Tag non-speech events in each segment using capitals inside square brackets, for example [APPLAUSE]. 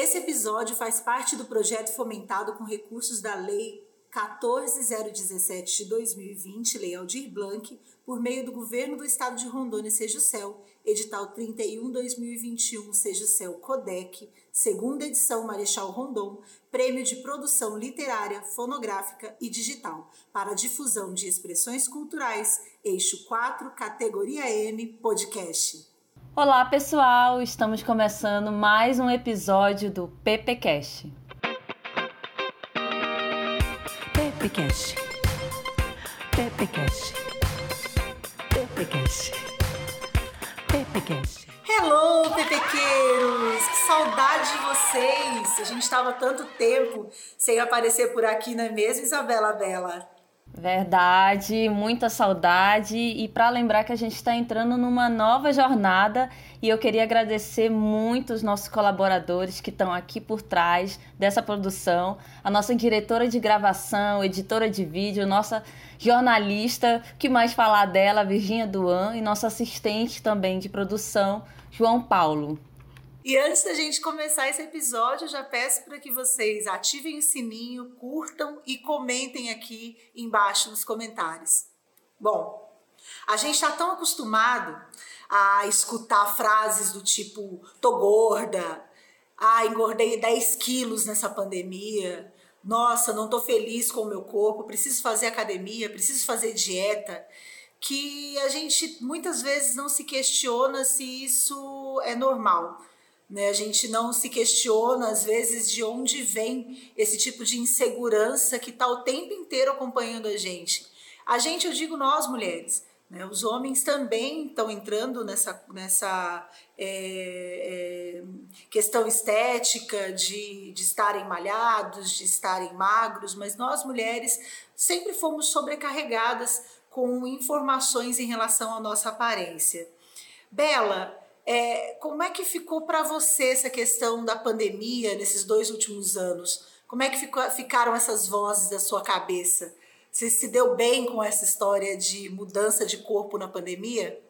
Esse episódio faz parte do projeto fomentado com recursos da Lei 14017 de 2020, Lei Aldir Blanc, por meio do Governo do Estado de Rondônia, Céu, edital 31-2021, Céu Codec, segunda edição Marechal Rondon, Prêmio de Produção Literária, Fonográfica e Digital, para difusão de expressões culturais, eixo 4, categoria M, podcast. Olá pessoal, estamos começando mais um episódio do PPcast. PPcast. PPcast. PPcast. PPcast. Hello, pepequeiros! Que saudade de vocês! A gente estava tanto tempo sem aparecer por aqui, não é mesmo, Isabela Bela? Verdade, muita saudade e para lembrar que a gente está entrando numa nova jornada e eu queria agradecer muito os nossos colaboradores que estão aqui por trás dessa produção, a nossa diretora de gravação, editora de vídeo, nossa jornalista, que mais falar dela, Virginia Duan, e nossa assistente também de produção, João Paulo. E antes da gente começar esse episódio, já peço para que vocês ativem o sininho, curtam e comentem aqui embaixo nos comentários. Bom, a gente está tão acostumado a escutar frases do tipo: tô gorda, ah, engordei 10 quilos nessa pandemia, nossa, não tô feliz com o meu corpo, preciso fazer academia, preciso fazer dieta. Que a gente muitas vezes não se questiona se isso é normal né? A gente não se questiona, às vezes, de onde vem esse tipo de insegurança que está o tempo inteiro acompanhando a gente. A gente, eu digo nós mulheres, né? os homens também estão entrando nessa, nessa é, é, questão estética de, de estarem malhados, de estarem magros, mas nós mulheres sempre fomos sobrecarregadas com informações em relação à nossa aparência. Bela, é, como é que ficou para você essa questão da pandemia nesses dois últimos anos? Como é que ficou, ficaram essas vozes da sua cabeça? Você se deu bem com essa história de mudança de corpo na pandemia?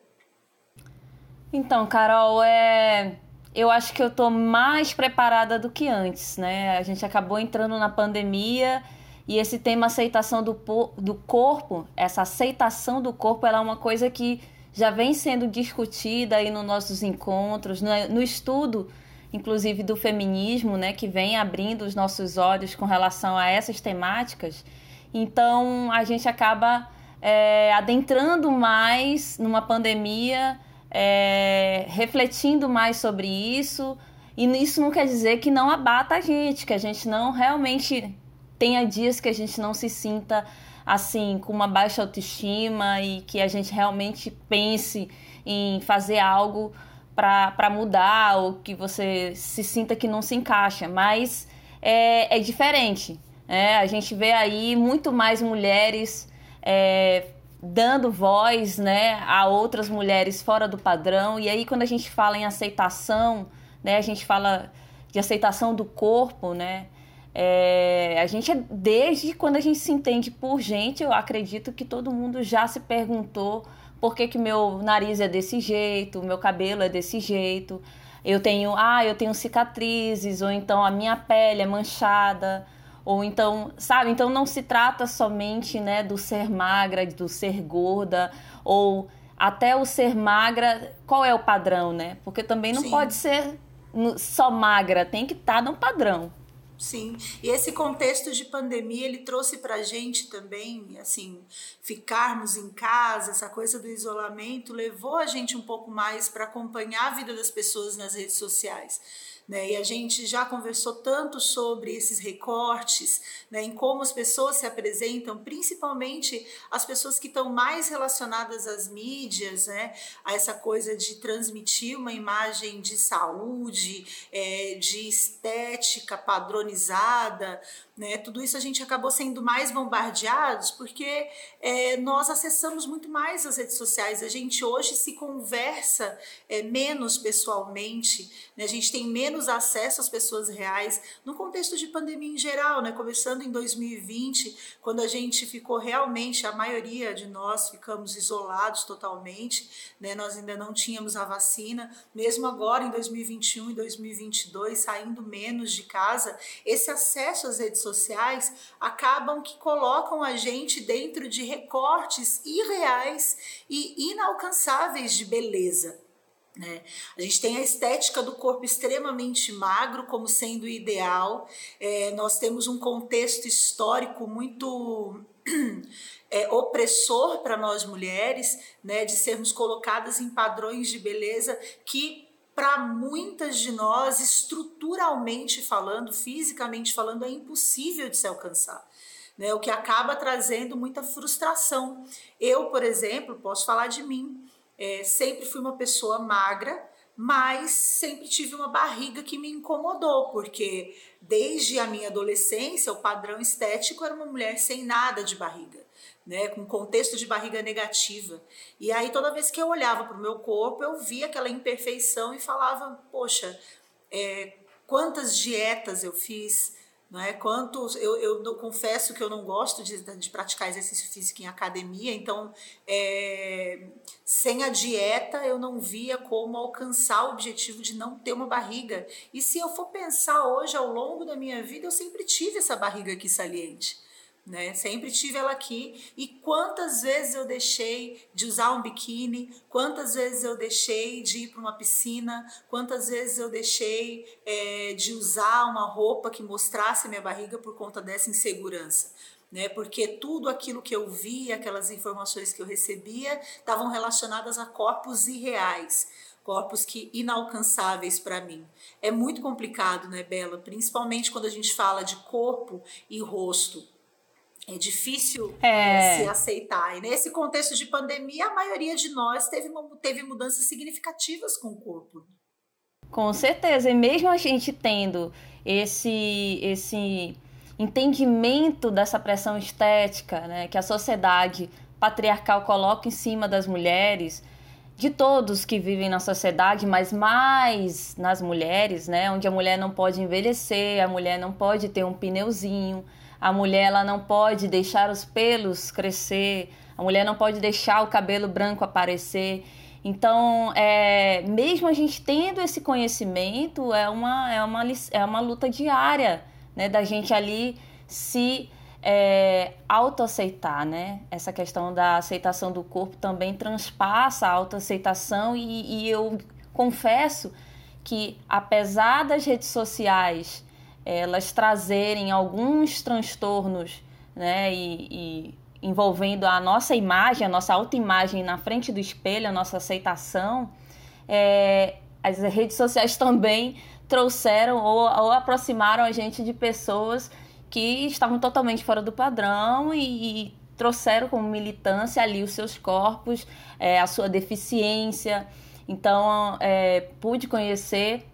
Então, Carol, é... eu acho que eu tô mais preparada do que antes, né? A gente acabou entrando na pandemia e esse tema aceitação do, do corpo, essa aceitação do corpo, ela é uma coisa que já vem sendo discutida aí nos nossos encontros, no, no estudo, inclusive do feminismo, né, que vem abrindo os nossos olhos com relação a essas temáticas. Então a gente acaba é, adentrando mais numa pandemia, é, refletindo mais sobre isso. E isso não quer dizer que não abata a gente, que a gente não realmente tenha dias que a gente não se sinta assim, com uma baixa autoestima e que a gente realmente pense em fazer algo para mudar ou que você se sinta que não se encaixa. Mas é, é diferente. Né? A gente vê aí muito mais mulheres é, dando voz né, a outras mulheres fora do padrão. E aí, quando a gente fala em aceitação, né, a gente fala de aceitação do corpo, né? É, a gente, desde quando a gente se entende por gente, eu acredito que todo mundo já se perguntou por que, que meu nariz é desse jeito, meu cabelo é desse jeito. Eu tenho, ah, eu tenho cicatrizes, ou então a minha pele é manchada, ou então, sabe? Então não se trata somente, né, do ser magra, do ser gorda, ou até o ser magra, qual é o padrão, né? Porque também não Sim. pode ser só magra, tem que estar tá no padrão. Sim, e esse contexto de pandemia ele trouxe para a gente também, assim, ficarmos em casa, essa coisa do isolamento levou a gente um pouco mais para acompanhar a vida das pessoas nas redes sociais. Né? E a gente já conversou tanto sobre esses recortes, né? em como as pessoas se apresentam, principalmente as pessoas que estão mais relacionadas às mídias, né? a essa coisa de transmitir uma imagem de saúde, é, de estética padronizada, né? Tudo isso a gente acabou sendo mais bombardeados porque é, nós acessamos muito mais as redes sociais. A gente hoje se conversa é, menos pessoalmente, né? a gente tem menos acesso às pessoas reais no contexto de pandemia em geral, né? Começando em 2020, quando a gente ficou realmente, a maioria de nós ficamos isolados totalmente, né? Nós ainda não tínhamos a vacina, mesmo agora em 2021 e 2022, saindo menos de casa, esse acesso às redes sociais acabam que colocam a gente dentro de recortes irreais e inalcançáveis de beleza. Né? A gente tem a estética do corpo extremamente magro como sendo ideal. É, nós temos um contexto histórico muito [CLEARS THROAT] é, opressor para nós mulheres, né, de sermos colocadas em padrões de beleza que para muitas de nós, estruturalmente falando, fisicamente falando, é impossível de se alcançar. Né, o que acaba trazendo muita frustração. Eu, por exemplo, posso falar de mim. É, sempre fui uma pessoa magra, mas sempre tive uma barriga que me incomodou, porque desde a minha adolescência o padrão estético era uma mulher sem nada de barriga, né, com contexto de barriga negativa. E aí toda vez que eu olhava para o meu corpo, eu via aquela imperfeição e falava, poxa, é, quantas dietas eu fiz, não é? Quantos, eu, eu confesso que eu não gosto de, de praticar exercício físico em academia, então é, sem a dieta eu não via como alcançar o objetivo de não ter uma barriga. E se eu for pensar hoje, ao longo da minha vida, eu sempre tive essa barriga aqui saliente né? Sempre tive ela aqui. E quantas vezes eu deixei de usar um biquíni, quantas vezes eu deixei de ir para uma piscina, quantas vezes eu deixei é, de usar uma roupa que mostrasse minha barriga por conta dessa insegurança. Né? Porque tudo aquilo que eu via, aquelas informações que eu recebia, estavam relacionadas a corpos irreais corpos que inalcançáveis para mim. É muito complicado, né, Bela? Principalmente quando a gente fala de corpo e rosto é difícil é. se aceitar. E nesse contexto de pandemia, a maioria de nós teve, teve mudanças significativas com o corpo. Com certeza. E mesmo a gente tendo esse, esse entendimento dessa pressão estética né, que a sociedade patriarcal coloca em cima das mulheres, de todos que vivem na sociedade, mas mais nas mulheres, né, onde a mulher não pode envelhecer, a mulher não pode ter um pneuzinho, a mulher ela não pode deixar os pelos crescer, a mulher não pode deixar o cabelo branco aparecer. Então, é, mesmo a gente tendo esse conhecimento, é uma, é uma, é uma luta diária né, da gente ali se é, autoaceitar, né? Essa questão da aceitação do corpo também transpassa a autoaceitação e, e eu confesso que apesar das redes sociais elas trazerem alguns transtornos, né, e, e envolvendo a nossa imagem, a nossa autoimagem na frente do espelho, a nossa aceitação, é, as redes sociais [LAUGHS] também trouxeram ou, ou, aproximaram a gente de pessoas que estavam totalmente fora do padrão e, e trouxeram como militância ali os seus corpos, é, a sua deficiência. Então, é, pude conhecer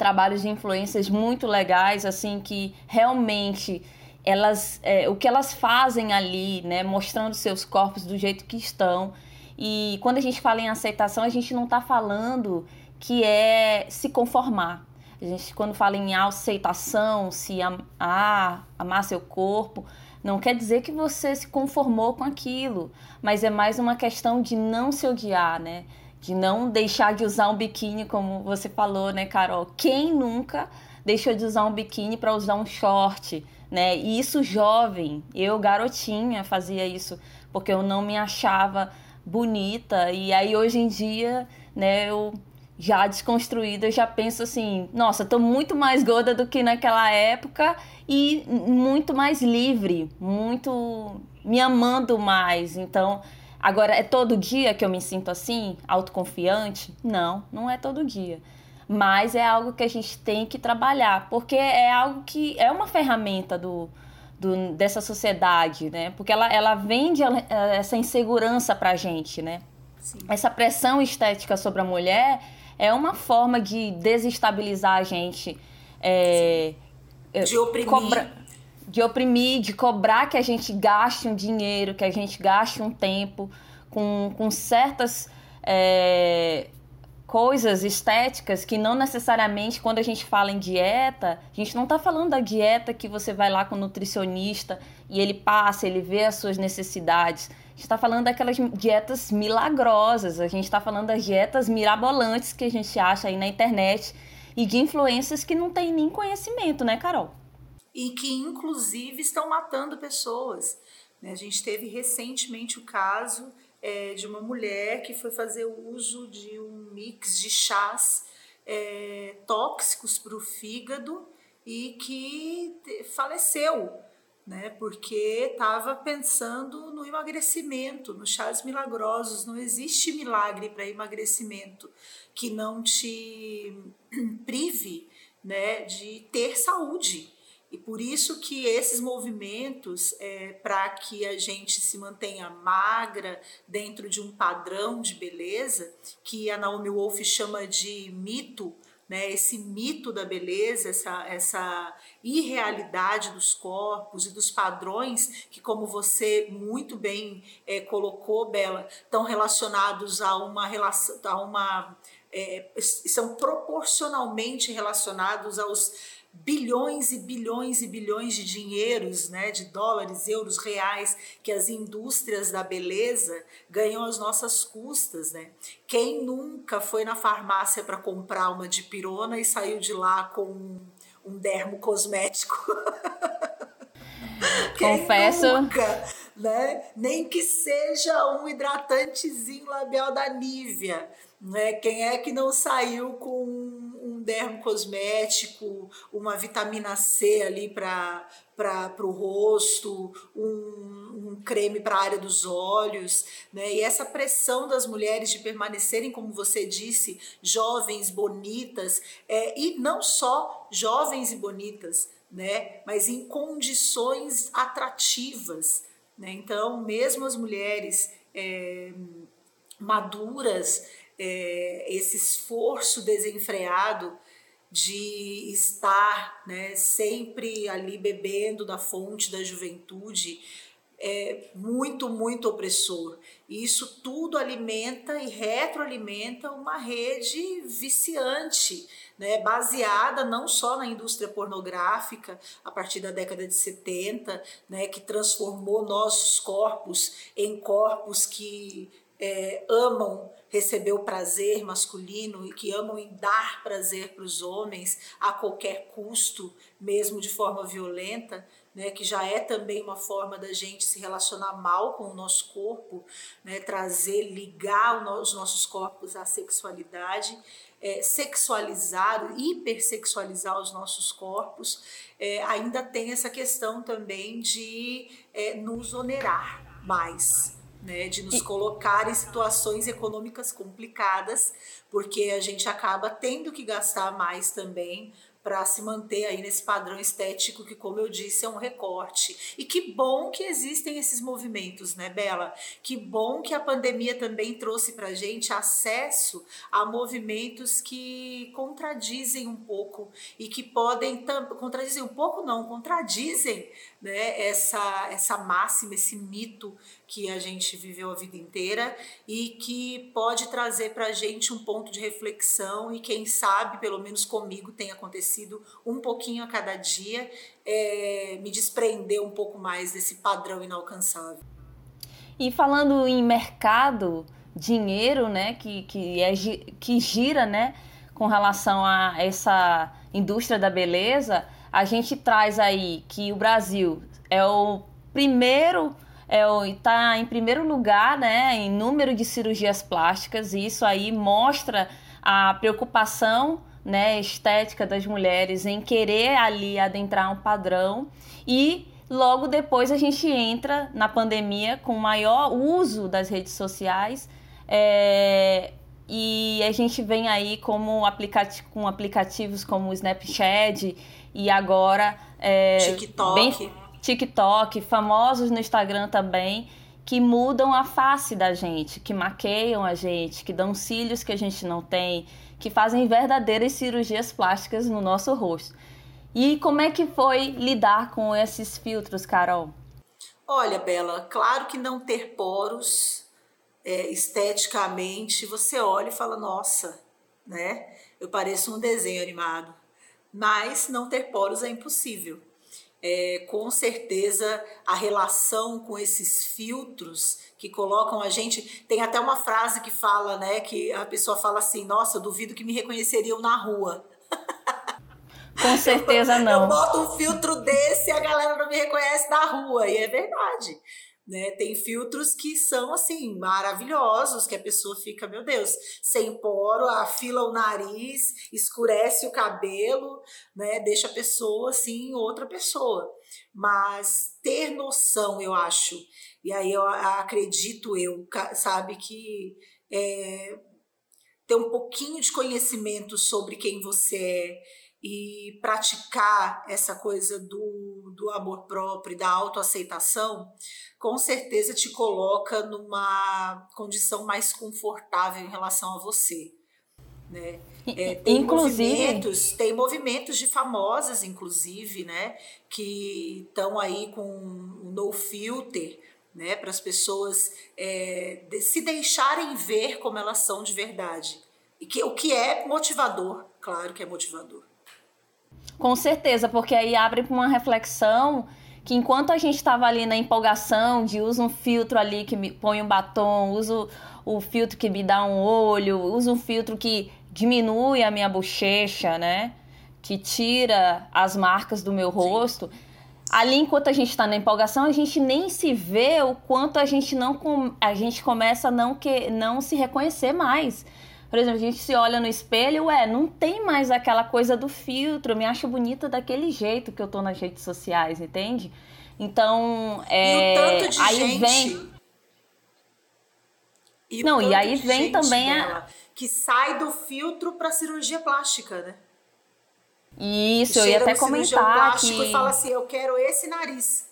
trabalhos de influências muito legais, assim, que realmente elas, é, o que elas fazem ali, né, mostrando seus corpos do jeito que estão. E quando a gente fala em aceitação, a gente não está falando que é se conformar. A gente, quando fala em aceitação, se amar, amar seu corpo, não quer dizer que você se conformou com aquilo, mas é mais uma questão de não se odiar, né? De não deixar de usar um biquíni, como você falou, né, Carol? Quem nunca deixou de usar um biquíni para usar um short, né? E isso jovem, eu garotinha fazia isso porque eu não me achava bonita e aí hoje em dia, né, eu já desconstruída, eu já penso assim, nossa, tô muito mais gorda do que naquela época e muito mais livre, muito me amando mais. Então, Agora, é todo dia que eu me sinto assim, autoconfiante? Não, não é todo dia. Mas é algo que a gente tem que trabalhar, porque é algo que é uma ferramenta do, do dessa sociedade, né? Porque ela, ela vende essa insegurança pra gente, né? Sim. Essa pressão estética sobre a mulher é uma forma de desestabilizar a gente. É, de oprimir. Cobra de oprimir, de cobrar que a gente gaste um dinheiro, que a gente gaste um tempo com, com certas. É, coisas estéticas que não necessariamente quando a gente fala em dieta, a gente não está falando da dieta que você vai lá com o nutricionista e ele passa, ele vê as suas necessidades. A gente está falando daquelas dietas milagrosas, a gente está falando das dietas mirabolantes que a gente acha aí na internet e de influências que não tem nem conhecimento, né, Carol? E que inclusive estão matando pessoas. Né? A gente teve recentemente o caso é, de uma mulher que foi fazer uso de um mix de chás é, tóxicos para o fígado e que faleceu, né? Porque estava pensando no emagrecimento, nos chás milagrosos. Não existe milagre para emagrecimento que não te [CLEARS THROAT] prive, né, de ter saúde. E por isso que esses movimentos, é, para que a gente se mantenha magra dentro de um padrão de beleza, que a Naomi Wolf chama de mito, né, esse mito da beleza, essa, essa irrealidade dos corpos e dos padrões que, como você muito bem é, colocou, Bela, estão relacionados a uma relação, a uma é, são proporcionalmente relacionados aos bilhões e bilhões e bilhões de dinheiros, né, de dólares, euros, reais que as indústrias da beleza ganham às nossas custas, né? Quem nunca foi na farmácia para comprar uma dipirona e saiu de lá com um, um dermo cosmético? [LAUGHS] Confesso. Nunca, né? Nem que seja um hidratantezinho labial da Nivea. Né? Quem é que não saiu com um dermo cosmético, uma vitamina C ali para o rosto, um, um creme para a área dos olhos, né? E essa pressão das mulheres de permanecerem, como você disse, jovens, bonitas, é, e não só jovens e bonitas, né? Mas em condições atrativas, né? Então, mesmo as mulheres é, maduras, é, esse esforço desenfreado de estar né, sempre ali bebendo da fonte da juventude é muito, muito opressor. E isso tudo alimenta e retroalimenta uma rede viciante, né, baseada não só na indústria pornográfica, a partir da década de 70, né, que transformou nossos corpos em corpos que é, amam receber o prazer masculino e que amam dar prazer para os homens a qualquer custo, mesmo de forma violenta, né, que já é também uma forma da gente se relacionar mal com o nosso corpo, né, trazer, ligar os nossos corpos à sexualidade, é, sexualizar, hipersexualizar os nossos corpos, é, ainda tem essa questão também de é, nos onerar mais né, de nos colocar em situações econômicas complicadas, porque a gente acaba tendo que gastar mais também para se manter aí nesse padrão estético que, como eu disse, é um recorte. E que bom que existem esses movimentos, né, Bela? Que bom que a pandemia também trouxe para gente acesso a movimentos que contradizem um pouco e que podem contradizem um pouco não, contradizem, né, essa essa máxima, esse mito que a gente viveu a vida inteira e que pode trazer para a gente um ponto de reflexão e quem sabe, pelo menos comigo, tem acontecido um pouquinho a cada dia, é, me desprender um pouco mais desse padrão inalcançável. E falando em mercado, dinheiro, né, que, que, é, que gira, né, com relação a essa indústria da beleza, a gente traz aí que o Brasil é o primeiro está é, em primeiro lugar né, em número de cirurgias plásticas, e isso aí mostra a preocupação né, estética das mulheres em querer ali adentrar um padrão e logo depois a gente entra na pandemia com maior uso das redes sociais é, e a gente vem aí como aplicati com aplicativos como o Snapchat e agora é, TikTok. Bem, TikTok, famosos no Instagram também, que mudam a face da gente, que maqueiam a gente, que dão cílios que a gente não tem, que fazem verdadeiras cirurgias plásticas no nosso rosto. E como é que foi lidar com esses filtros, Carol? Olha, Bela, claro que não ter poros é, esteticamente, você olha e fala, nossa, né? Eu pareço um desenho animado. Mas não ter poros é impossível. É, com certeza a relação com esses filtros que colocam a gente. Tem até uma frase que fala, né? Que a pessoa fala assim: Nossa, eu duvido que me reconheceriam na rua. Com certeza não. Eu boto um filtro desse e a galera não me reconhece na rua. E é verdade. Né? Tem filtros que são assim maravilhosos, que a pessoa fica, meu Deus, sem poro, afila o nariz, escurece o cabelo, né? Deixa a pessoa assim outra pessoa. Mas ter noção, eu acho, e aí eu acredito eu, sabe que é, ter um pouquinho de conhecimento sobre quem você é e praticar essa coisa do, do amor próprio, da autoaceitação, com certeza te coloca numa condição mais confortável em relação a você. Né? É, tem inclusive movimentos, tem movimentos de famosas, inclusive, né, que estão aí com o no filter, né, para as pessoas é, se deixarem ver como elas são de verdade. E que, o que é motivador, claro que é motivador. Com certeza, porque aí abre para uma reflexão que enquanto a gente estava ali na empolgação de usa um filtro ali que me põe um batom, uso o filtro que me dá um olho, uso um filtro que diminui a minha bochecha, né? Que tira as marcas do meu rosto. Sim. Ali, enquanto a gente está na empolgação, a gente nem se vê o quanto a gente não a gente começa a não que não se reconhecer mais. Por exemplo, a gente se olha no espelho, ué, não tem mais aquela coisa do filtro, eu me acho bonita daquele jeito que eu tô nas redes sociais, entende? Então, é, e o tanto de aí gente... vem e não, e aí vem também a que sai do filtro para cirurgia plástica, né? Isso, eu ia até comentar que e fala assim, eu quero esse nariz.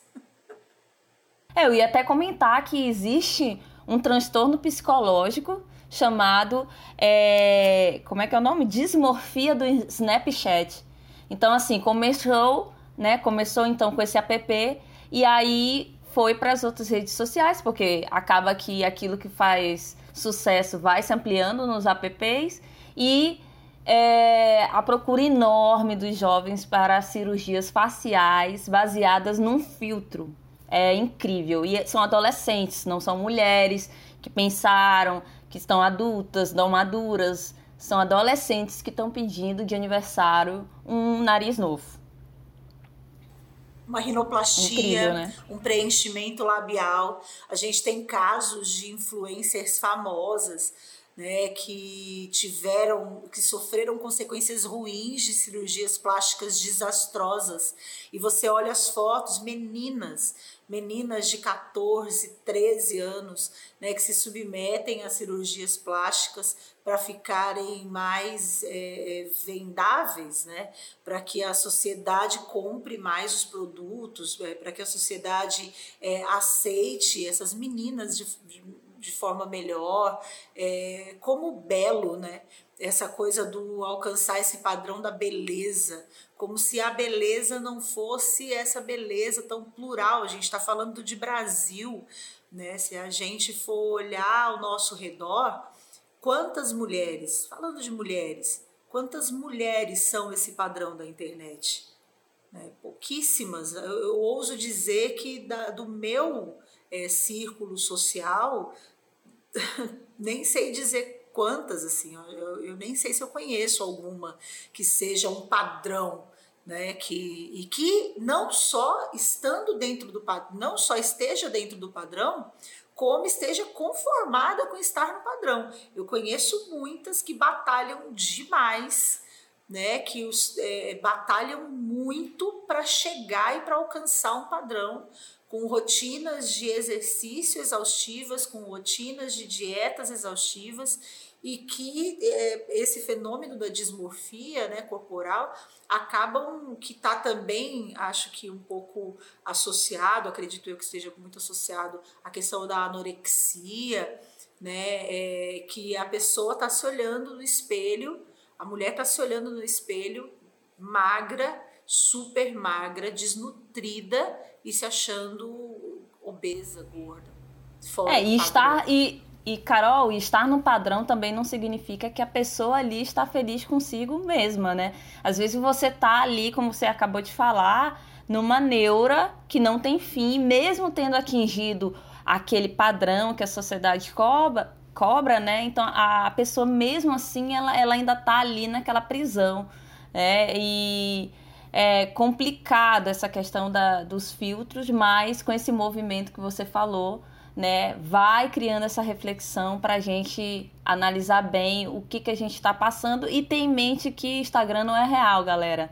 É, eu ia até comentar que existe um transtorno psicológico chamado. É, como é que é o nome? Dismorfia do Snapchat. Então, assim, começou, né? Começou então com esse app e aí foi para as outras redes sociais, porque acaba que aquilo que faz sucesso vai se ampliando nos apps e é, a procura enorme dos jovens para cirurgias faciais baseadas num filtro. É incrível. E são adolescentes, não são mulheres que pensaram, que estão adultas, não maduras, são adolescentes que estão pedindo de aniversário um nariz novo. Uma rinoplastia, Incrível, né? um preenchimento labial. A gente tem casos de influencers famosas né, que tiveram, que sofreram consequências ruins de cirurgias plásticas desastrosas. E você olha as fotos, meninas meninas de 14, 13 anos, né, que se submetem a cirurgias plásticas para ficarem mais é, é, vendáveis, né, para que a sociedade compre mais os produtos, é, para que a sociedade é, aceite essas meninas de, de, forma melhor, é, como belo, né? essa coisa do alcançar esse padrão da beleza, como se a beleza não fosse essa beleza tão plural. A gente está falando de Brasil, né? Se a gente for olhar ao nosso redor, quantas mulheres, falando de mulheres, quantas mulheres são esse padrão da internet? Né? Pouquíssimas. Eu, eu, ouso dizer que da, do meu é, círculo social, [LAUGHS] nem sei dizer quantas, assim, eu, eu nem sei se eu conheço alguma que seja um padrão, né, que, e que não só estando dentro do não só esteja dentro do padrão, como esteja conformada com estar no padrão. Eu conheço muitas que batalham demais, né, que os, é, batalham muito para chegar e para alcançar um padrão, com rotinas de exercício exaustivas, com rotinas de dietas exaustivas e que é, esse fenômeno da dismorfia né, corporal acabam que está também, acho que um pouco associado, acredito eu que esteja muito associado à questão da anorexia, né, é, que a pessoa está se olhando no espelho, a mulher está se olhando no espelho magra, super magra, desnutrida e se achando obesa, gorda. é, e está, e e, Carol, estar no padrão também não significa que a pessoa ali está feliz consigo mesma, né? Às vezes você tá ali, como você acabou de falar, numa neura que não tem fim, mesmo tendo atingido aquele padrão que a sociedade cobra, cobra, né? Então a pessoa mesmo assim ela, ela ainda tá ali naquela prisão, né? E é complicado essa questão da, dos filtros, mas com esse movimento que você falou, né, vai criando essa reflexão para a gente analisar bem o que, que a gente está passando e ter em mente que Instagram não é real, galera.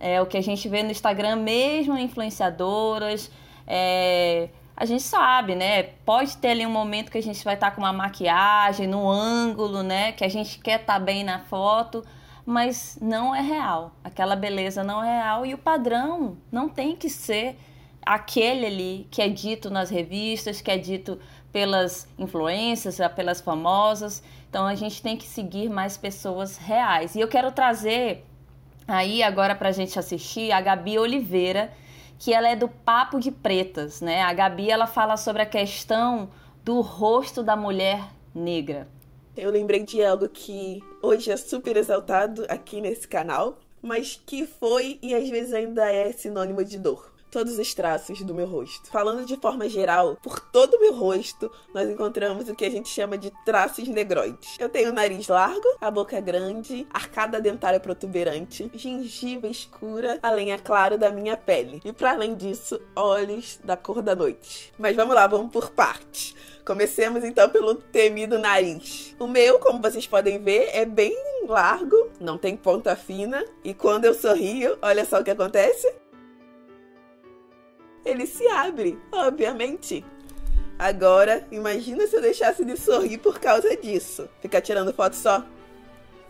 É o que a gente vê no Instagram, mesmo influenciadoras, é, a gente sabe, né? Pode ter ali um momento que a gente vai estar tá com uma maquiagem, no ângulo, né? Que a gente quer estar tá bem na foto, mas não é real. Aquela beleza não é real e o padrão não tem que ser aquele ali que é dito nas revistas, que é dito pelas influências, pelas famosas. Então a gente tem que seguir mais pessoas reais. E eu quero trazer aí agora para a gente assistir a Gabi Oliveira que ela é do Papo de Pretas, né? A Gabi ela fala sobre a questão do rosto da mulher negra. Eu lembrei de algo que hoje é super exaltado aqui nesse canal, mas que foi e às vezes ainda é sinônimo de dor todos os traços do meu rosto. Falando de forma geral, por todo o meu rosto, nós encontramos o que a gente chama de traços negroides. Eu tenho o nariz largo, a boca grande, arcada dentária protuberante, gengiva escura, a lenha clara da minha pele. E para além disso, olhos da cor da noite. Mas vamos lá, vamos por partes. Comecemos então pelo temido nariz. O meu, como vocês podem ver, é bem largo, não tem ponta fina, e quando eu sorrio, olha só o que acontece ele se abre, obviamente. Agora, imagina se eu deixasse de sorrir por causa disso. Ficar tirando foto só?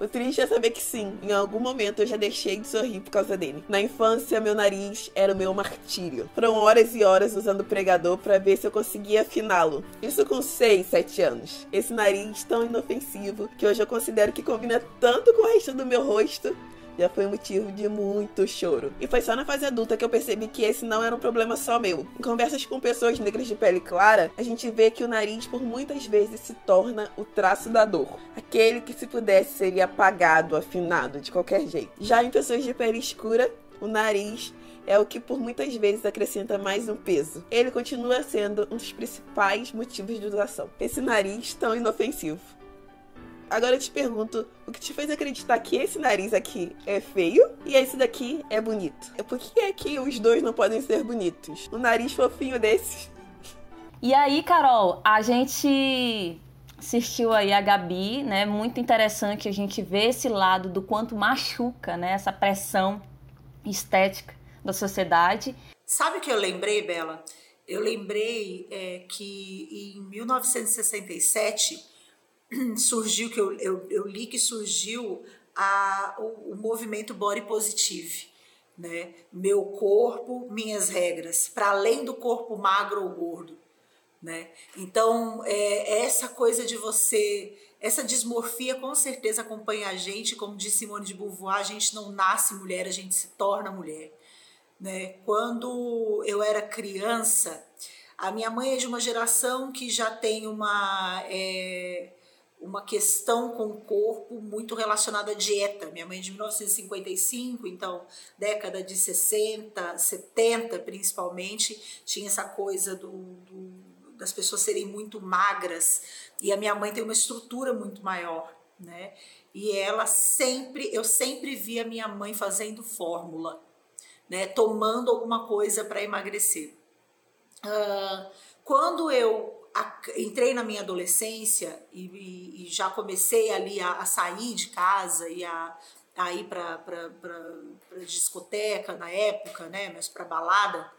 O triste é saber que sim, em algum momento eu já deixei de sorrir por causa dele. Na infância, meu nariz era o meu martírio. Foram horas e horas usando o pregador para ver se eu conseguia afiná-lo. Isso com 6, 7 anos. Esse nariz tão inofensivo que hoje eu considero que combina tanto com o resto do meu rosto já foi motivo de muito choro. E foi só na fase adulta que eu percebi que esse não era um problema só meu. Em conversas com pessoas negras de pele clara, a gente vê que o nariz por muitas vezes se torna o traço da dor. Aquele que se pudesse seria apagado, afinado, de qualquer jeito. Já em pessoas de pele escura, o nariz é o que por muitas vezes acrescenta mais um peso. Ele continua sendo um dos principais motivos de doação. Esse nariz tão inofensivo. Agora eu te pergunto, o que te fez acreditar que esse nariz aqui é feio e esse daqui é bonito? Por que é que os dois não podem ser bonitos? Um nariz fofinho desses. E aí, Carol, a gente assistiu aí a Gabi, né? Muito interessante a gente ver esse lado do quanto machuca, né? Essa pressão estética da sociedade. Sabe o que eu lembrei, Bela? Eu lembrei é, que em 1967 [CLEARS THROAT] surgiu, que eu, eu, eu li que surgiu a, o, o movimento Body Positive. Né? Meu corpo, minhas regras, para além do corpo magro ou gordo. Né? Então, é, essa coisa de você, essa dismorfia com certeza acompanha a gente, como disse Simone de Beauvoir, a gente não nasce mulher, a gente se torna mulher. Né? Quando eu era criança, a minha mãe é de uma geração que já tem uma. É, uma questão com o corpo muito relacionada à dieta. Minha mãe é de 1955, então década de 60, 70 principalmente, tinha essa coisa do, do, das pessoas serem muito magras e a minha mãe tem uma estrutura muito maior, né? E ela sempre, eu sempre via minha mãe fazendo fórmula, né? Tomando alguma coisa para emagrecer. Uh, quando eu entrei na minha adolescência e, e, e já comecei ali a, a, sair de casa e a, a ir para discoteca na época, né, mas para balada,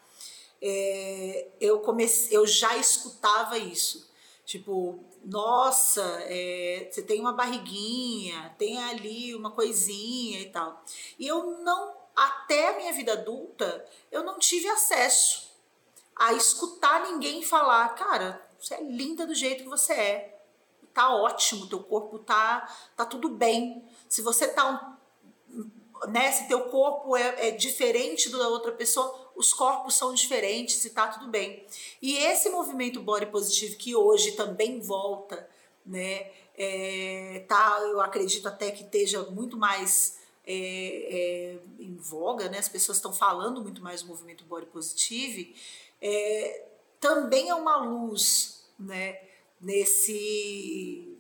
é, eu comecei, eu já escutava isso, tipo, nossa, é, você tem uma barriguinha, tem ali uma coisinha e tal. E eu não, até a minha vida adulta, eu não tive acesso a escutar ninguém falar, cara, você é linda do jeito que você é. Tá ótimo, teu corpo tá, tá tudo bem. Se você tá né, se teu corpo é, é diferente da outra pessoa, os corpos são diferentes e tá tudo bem. E esse movimento body positive que hoje também volta né? É, tá, eu acredito até que esteja muito mais é, é, em voga, né? As pessoas estão falando muito mais do movimento body positive. É, também é uma luz, né? Nesse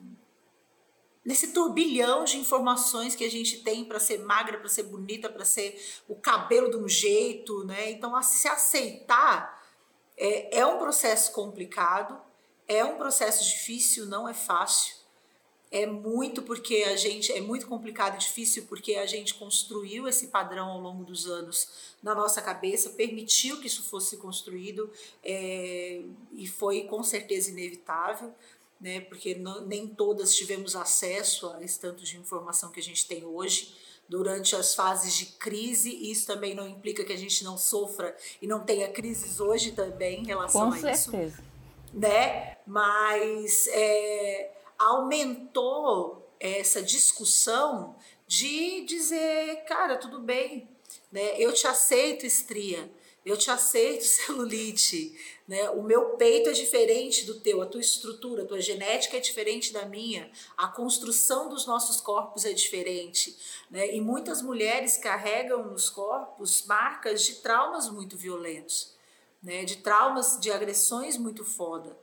nesse turbilhão de informações que a gente tem para ser magra, para ser bonita, para ser o cabelo de um jeito, né? Então, se aceitar é, é um processo complicado, é um processo difícil, não é fácil. É muito porque a gente é muito complicado e difícil porque a gente construiu esse padrão ao longo dos anos na nossa cabeça, permitiu que isso fosse construído é, e foi com certeza inevitável né? Porque não, nem todas tivemos acesso a esse tanto de informação que a gente tem hoje durante as fases de crise. Isso também não implica que a gente não sofra e não tenha crises hoje também em relação Com a certeza. isso, né? Mas é, aumentou essa discussão de dizer, cara, tudo bem, né? Eu te aceito, estria eu te aceito [LAUGHS] celulite, né? O meu peito é diferente do teu, a tua estrutura, a tua genética é diferente da minha, a construção dos nossos corpos é diferente, né? E muitas mulheres carregam nos corpos marcas de traumas muito violentos, né? De traumas, de agressões muito foda.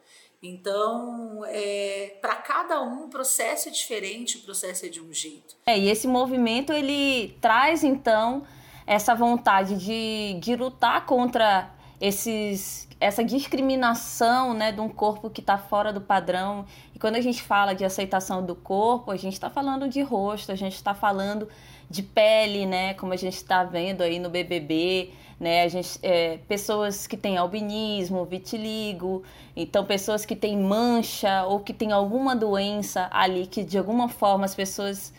Então, é, para cada um, o processo é diferente, o processo é de um jeito. É, e esse movimento ele traz então essa vontade de, de lutar contra esses, essa discriminação né, de um corpo que está fora do padrão. E quando a gente fala de aceitação do corpo, a gente está falando de rosto, a gente está falando de pele, né, como a gente está vendo aí no BBB, né, a gente, é, pessoas que têm albinismo, vitiligo, então pessoas que têm mancha ou que têm alguma doença ali que de alguma forma as pessoas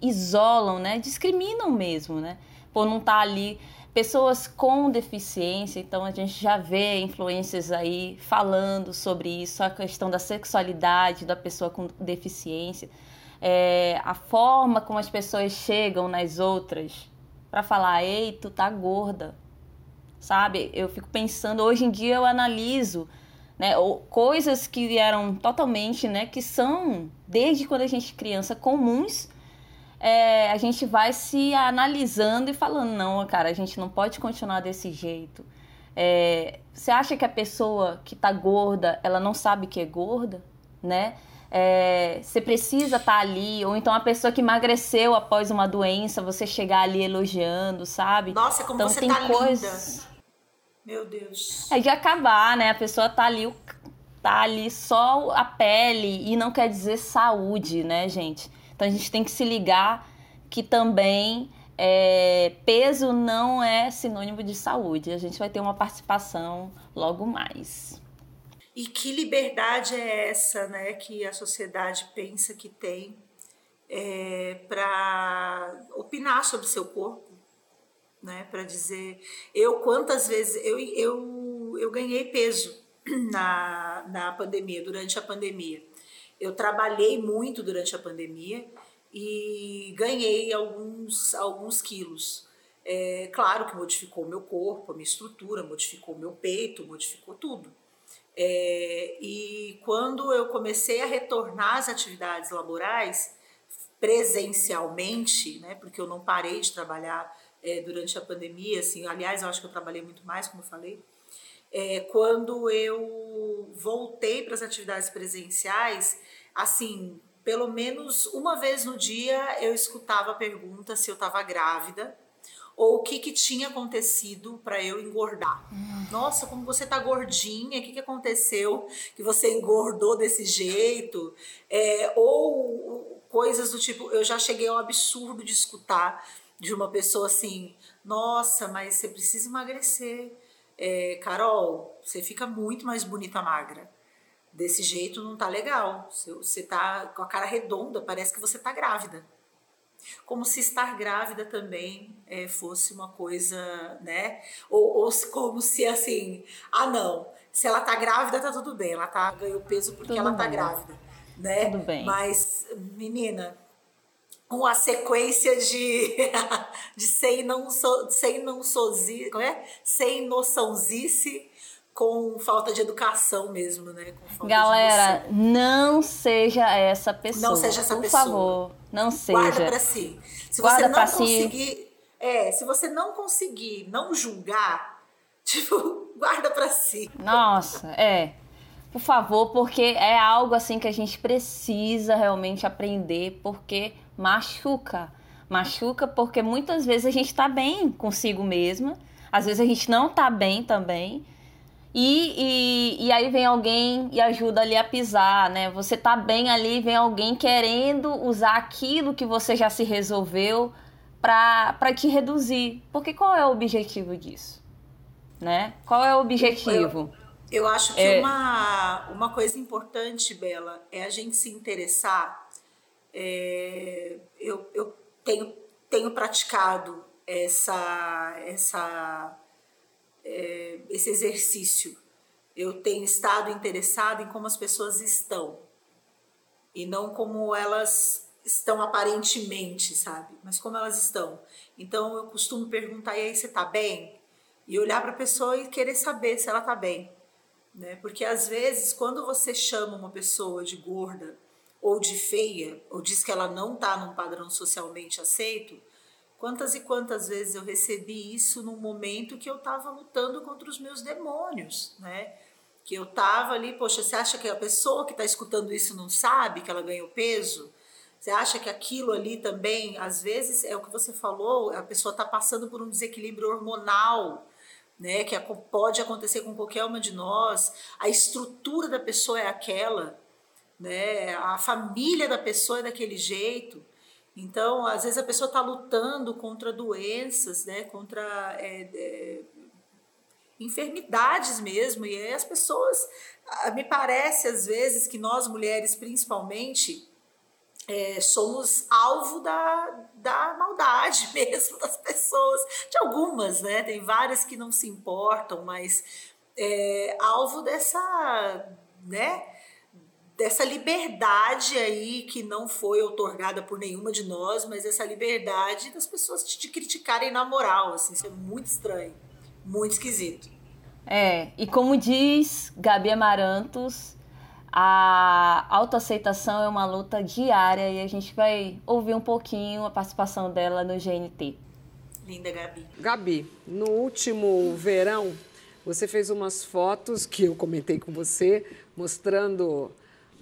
isolam, né, discriminam mesmo, né? Por não estar tá ali. Pessoas com deficiência, então a gente já vê influências aí falando sobre isso, a questão da sexualidade da pessoa com deficiência, é, a forma como as pessoas chegam nas outras. Para falar, ei, tu tá gorda, sabe? Eu fico pensando, hoje em dia eu analiso né, coisas que eram totalmente, né, que são desde quando a gente é criança comuns é, a gente vai se analisando e falando, não, cara, a gente não pode continuar desse jeito. É, você acha que a pessoa que tá gorda, ela não sabe que é gorda, né? É, você precisa estar tá ali, ou então a pessoa que emagreceu após uma doença, você chegar ali elogiando, sabe? Nossa, como então, você tem tá coisas... linda. Meu Deus. É de acabar, né? A pessoa tá ali, tá ali só a pele e não quer dizer saúde, né, gente? Então a gente tem que se ligar que também é, peso não é sinônimo de saúde. A gente vai ter uma participação logo mais. E que liberdade é essa, né, que a sociedade pensa que tem é, para opinar sobre o seu corpo, né, para dizer eu quantas vezes eu, eu, eu ganhei peso [CLEARS THROAT] na, na pandemia, durante a pandemia. Eu trabalhei muito durante a pandemia e ganhei alguns, alguns quilos. É, claro que modificou meu corpo, a minha estrutura, modificou meu peito, modificou tudo. É, e quando eu comecei a retornar às atividades laborais presencialmente, né, porque eu não parei de trabalhar é, durante a pandemia, assim, aliás, eu acho que eu trabalhei muito mais, como eu falei, é, quando eu voltei para as atividades presenciais, assim, pelo menos uma vez no dia eu escutava a pergunta se eu estava grávida ou o que, que tinha acontecido para eu engordar. Nossa, como você tá gordinha, o que, que aconteceu que você engordou desse jeito? É, ou coisas do tipo, eu já cheguei ao absurdo de escutar de uma pessoa assim: nossa, mas você precisa emagrecer é, Carol, você fica muito mais bonita magra. Desse jeito não tá legal. Você tá com a cara redonda, parece que você tá grávida. Como se estar grávida também é, fosse uma coisa, né? Ou, ou como se assim, ah não, se ela tá grávida tá tudo bem, ela tá ganhou peso porque tudo ela tá grávida, né? Tudo bem. Mas menina, uma sequência de, [LAUGHS] de sem não, so, sem não sozi, é? sem noçãozice com falta de educação mesmo, né? Galera, não seja essa pessoa. Não seja essa por pessoa. Por favor, não seja. Guarda para si. Se Guarda você não conseguir, si. é, se você não conseguir não julgar, [LAUGHS] tipo, guarda para si. Nossa, é. Por favor, porque é algo assim que a gente precisa realmente aprender, porque machuca. Machuca porque muitas vezes a gente tá bem consigo mesma, às vezes a gente não tá bem também. E, e, e aí vem alguém e ajuda ali a pisar, né? Você tá bem ali, vem alguém querendo usar aquilo que você já se resolveu para te reduzir. Porque qual é o objetivo disso? Né? Qual é o objetivo? Eu, acho que é... uma, uma coisa importante, Bela, é a gente se interessar. É, eu, eu tenho, tenho praticado essa, essa é, esse exercício. Eu tenho estado interessada em como as pessoas estão e não como elas estão aparentemente, sabe? Mas como elas estão. Então eu costumo perguntar: e aí, você tá bem? E olhar para a pessoa e querer saber se ela tá bem. Né? Porque às vezes, quando você chama uma pessoa de gorda ou de feia, ou diz que ela não tá num padrão socialmente aceito, Quantas e quantas vezes eu recebi isso num momento que eu estava lutando contra os meus demônios, né? Que eu estava ali, poxa, você acha que a pessoa que está escutando isso não sabe que ela ganhou peso? Você acha que aquilo ali também, às vezes, é o que você falou, a pessoa está passando por um desequilíbrio hormonal, né? Que pode acontecer com qualquer uma de nós. A estrutura da pessoa é aquela, né? A família da pessoa é daquele jeito. Então, às vezes a pessoa está lutando contra doenças, né, contra é, é, enfermidades mesmo, e as pessoas, me parece às vezes que nós mulheres principalmente é, somos alvo da, da maldade [LAUGHS] mesmo das pessoas, de algumas, né, tem várias que não se importam, mas é, alvo dessa, né, dessa liberdade aí que não foi otorgada por nenhuma de nós, mas essa liberdade das pessoas te, te criticarem na moral, assim, isso é muito estranho, muito esquisito. É, e como diz Gabi Amarantos, a autoaceitação é uma luta diária e a gente vai ouvir um pouquinho a participação dela no GNT. Linda, Gabi. Gabi, no último verão, você fez umas fotos que eu comentei com você, mostrando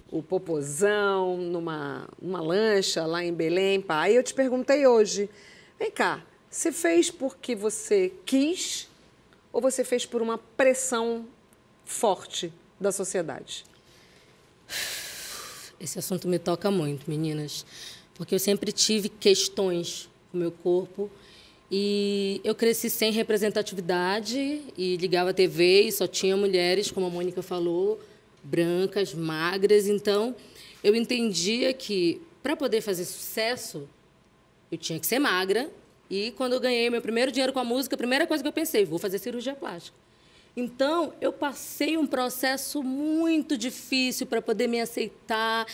o popozão numa uma lancha lá em Belém. Pá. Aí eu te perguntei hoje, vem cá, você fez porque você quis ou você fez por uma pressão forte da sociedade? Esse assunto me toca muito, meninas, porque eu sempre tive questões com o meu corpo e eu cresci sem representatividade e ligava a TV e só tinha mulheres, como a Mônica falou, brancas, magras. Então, eu entendia que para poder fazer sucesso, eu tinha que ser magra. E quando eu ganhei meu primeiro dinheiro com a música, a primeira coisa que eu pensei, vou fazer cirurgia plástica. Então, eu passei um processo muito difícil para poder me aceitar.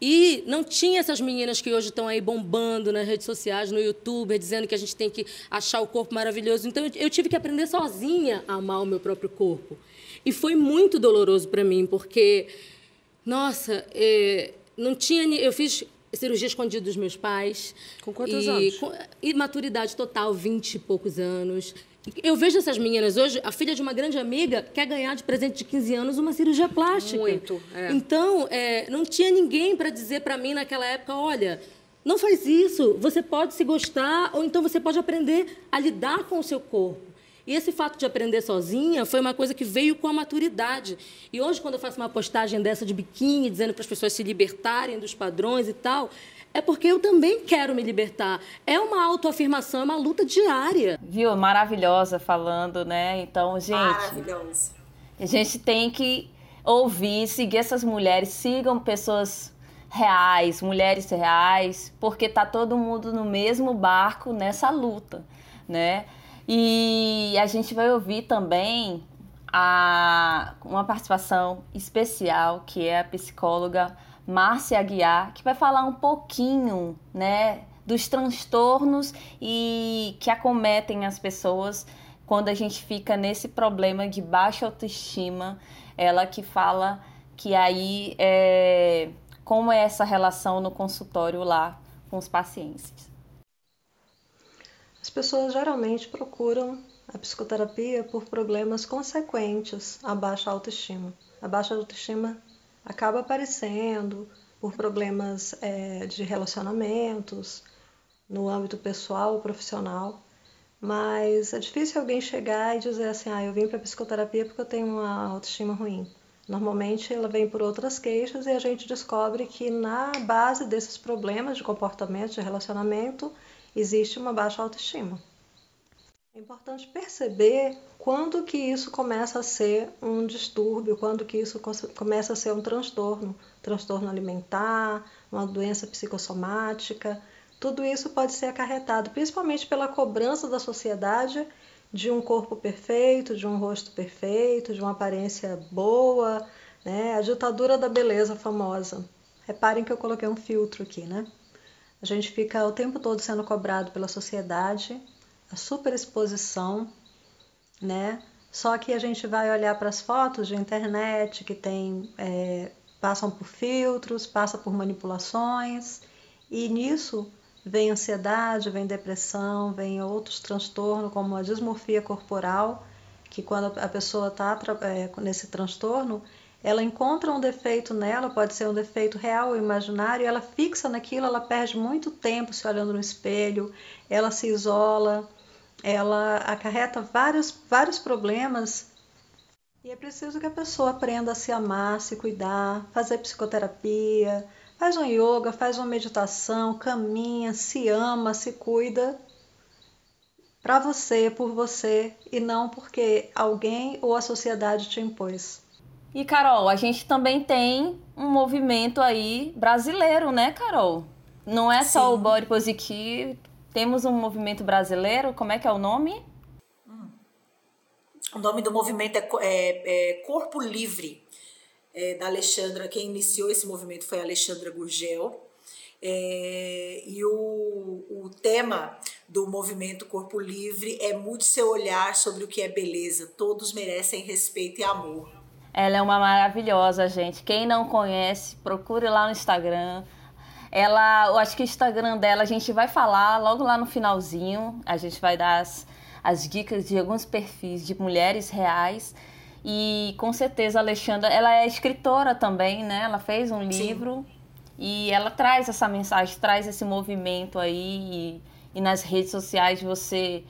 E não tinha essas meninas que hoje estão aí bombando nas redes sociais, no YouTube, dizendo que a gente tem que achar o corpo maravilhoso. Então, eu tive que aprender sozinha a amar o meu próprio corpo. E foi muito doloroso para mim, porque, nossa, é, não tinha. Eu fiz cirurgia escondida dos meus pais. Com quantos e, anos? Com, e maturidade total, 20 e poucos anos. Eu vejo essas meninas hoje, a filha de uma grande amiga quer ganhar de presente de 15 anos uma cirurgia plástica. Muito. É. Então, é, não tinha ninguém para dizer para mim naquela época: olha, não faz isso, você pode se gostar, ou então você pode aprender a lidar com o seu corpo. E esse fato de aprender sozinha foi uma coisa que veio com a maturidade. E hoje, quando eu faço uma postagem dessa de biquíni, dizendo para as pessoas se libertarem dos padrões e tal, é porque eu também quero me libertar. É uma autoafirmação, é uma luta diária. Viu? Maravilhosa falando, né? Então, gente. Maravilhosa. A gente tem que ouvir, seguir essas mulheres, sigam pessoas reais, mulheres reais, porque tá todo mundo no mesmo barco nessa luta, né? E a gente vai ouvir também a, uma participação especial que é a psicóloga Márcia Aguiar, que vai falar um pouquinho, né, dos transtornos e que acometem as pessoas quando a gente fica nesse problema de baixa autoestima. Ela que fala que aí é, como é essa relação no consultório lá com os pacientes. As pessoas geralmente procuram a psicoterapia por problemas consequentes à baixa autoestima. A baixa autoestima acaba aparecendo por problemas é, de relacionamentos, no âmbito pessoal ou profissional, mas é difícil alguém chegar e dizer assim: ah, eu vim para psicoterapia porque eu tenho uma autoestima ruim. Normalmente ela vem por outras queixas e a gente descobre que na base desses problemas de comportamento, de relacionamento, existe uma baixa autoestima. É importante perceber quando que isso começa a ser um distúrbio, quando que isso começa a ser um transtorno, transtorno alimentar, uma doença psicossomática. Tudo isso pode ser acarretado principalmente pela cobrança da sociedade de um corpo perfeito, de um rosto perfeito, de uma aparência boa, né? A ditadura da beleza famosa. Reparem que eu coloquei um filtro aqui, né? A gente fica o tempo todo sendo cobrado pela sociedade, a superexposição, né? Só que a gente vai olhar para as fotos de internet que tem, é, passam por filtros, passa por manipulações, e nisso vem ansiedade, vem depressão, vem outros transtornos, como a dismorfia corporal, que quando a pessoa está é, nesse transtorno, ela encontra um defeito nela, pode ser um defeito real ou imaginário, ela fixa naquilo, ela perde muito tempo se olhando no espelho, ela se isola, ela acarreta vários, vários problemas. E é preciso que a pessoa aprenda a se amar, se cuidar, fazer psicoterapia, faz um yoga, faz uma meditação, caminha, se ama, se cuida para você, por você e não porque alguém ou a sociedade te impôs. E Carol, a gente também tem um movimento aí brasileiro, né, Carol? Não é só Sim. o Body Positive, temos um movimento brasileiro, como é que é o nome? Hum. O nome do movimento é, é, é Corpo Livre, é, da Alexandra. Quem iniciou esse movimento foi a Alexandra Gurgel. É, e o, o tema do movimento Corpo Livre é mude seu olhar sobre o que é beleza. Todos merecem respeito e amor. Ela é uma maravilhosa, gente. Quem não conhece, procure lá no Instagram. Ela, eu acho que o Instagram dela a gente vai falar logo lá no finalzinho. A gente vai dar as, as dicas de alguns perfis de mulheres reais. E com certeza a Alexandra, ela é escritora também, né? Ela fez um livro Sim. e ela traz essa mensagem, traz esse movimento aí. E, e nas redes sociais você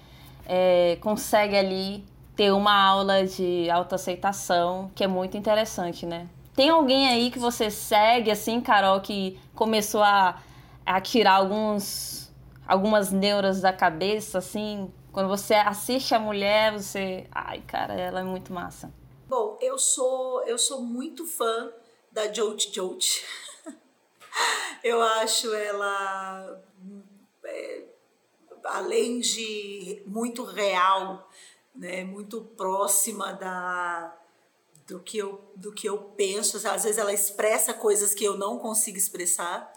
é, consegue ali ter uma aula de autoaceitação, que é muito interessante, né? Tem alguém aí que você segue, assim, Carol, que começou a, a tirar alguns, algumas neuras da cabeça, assim? Quando você assiste a mulher, você... Ai, cara, ela é muito massa. Bom, eu sou, eu sou muito fã da Jout Jout. [LAUGHS] eu acho ela... É, além de muito real né, muito próxima da do que eu do que eu penso, às vezes ela expressa coisas que eu não consigo expressar.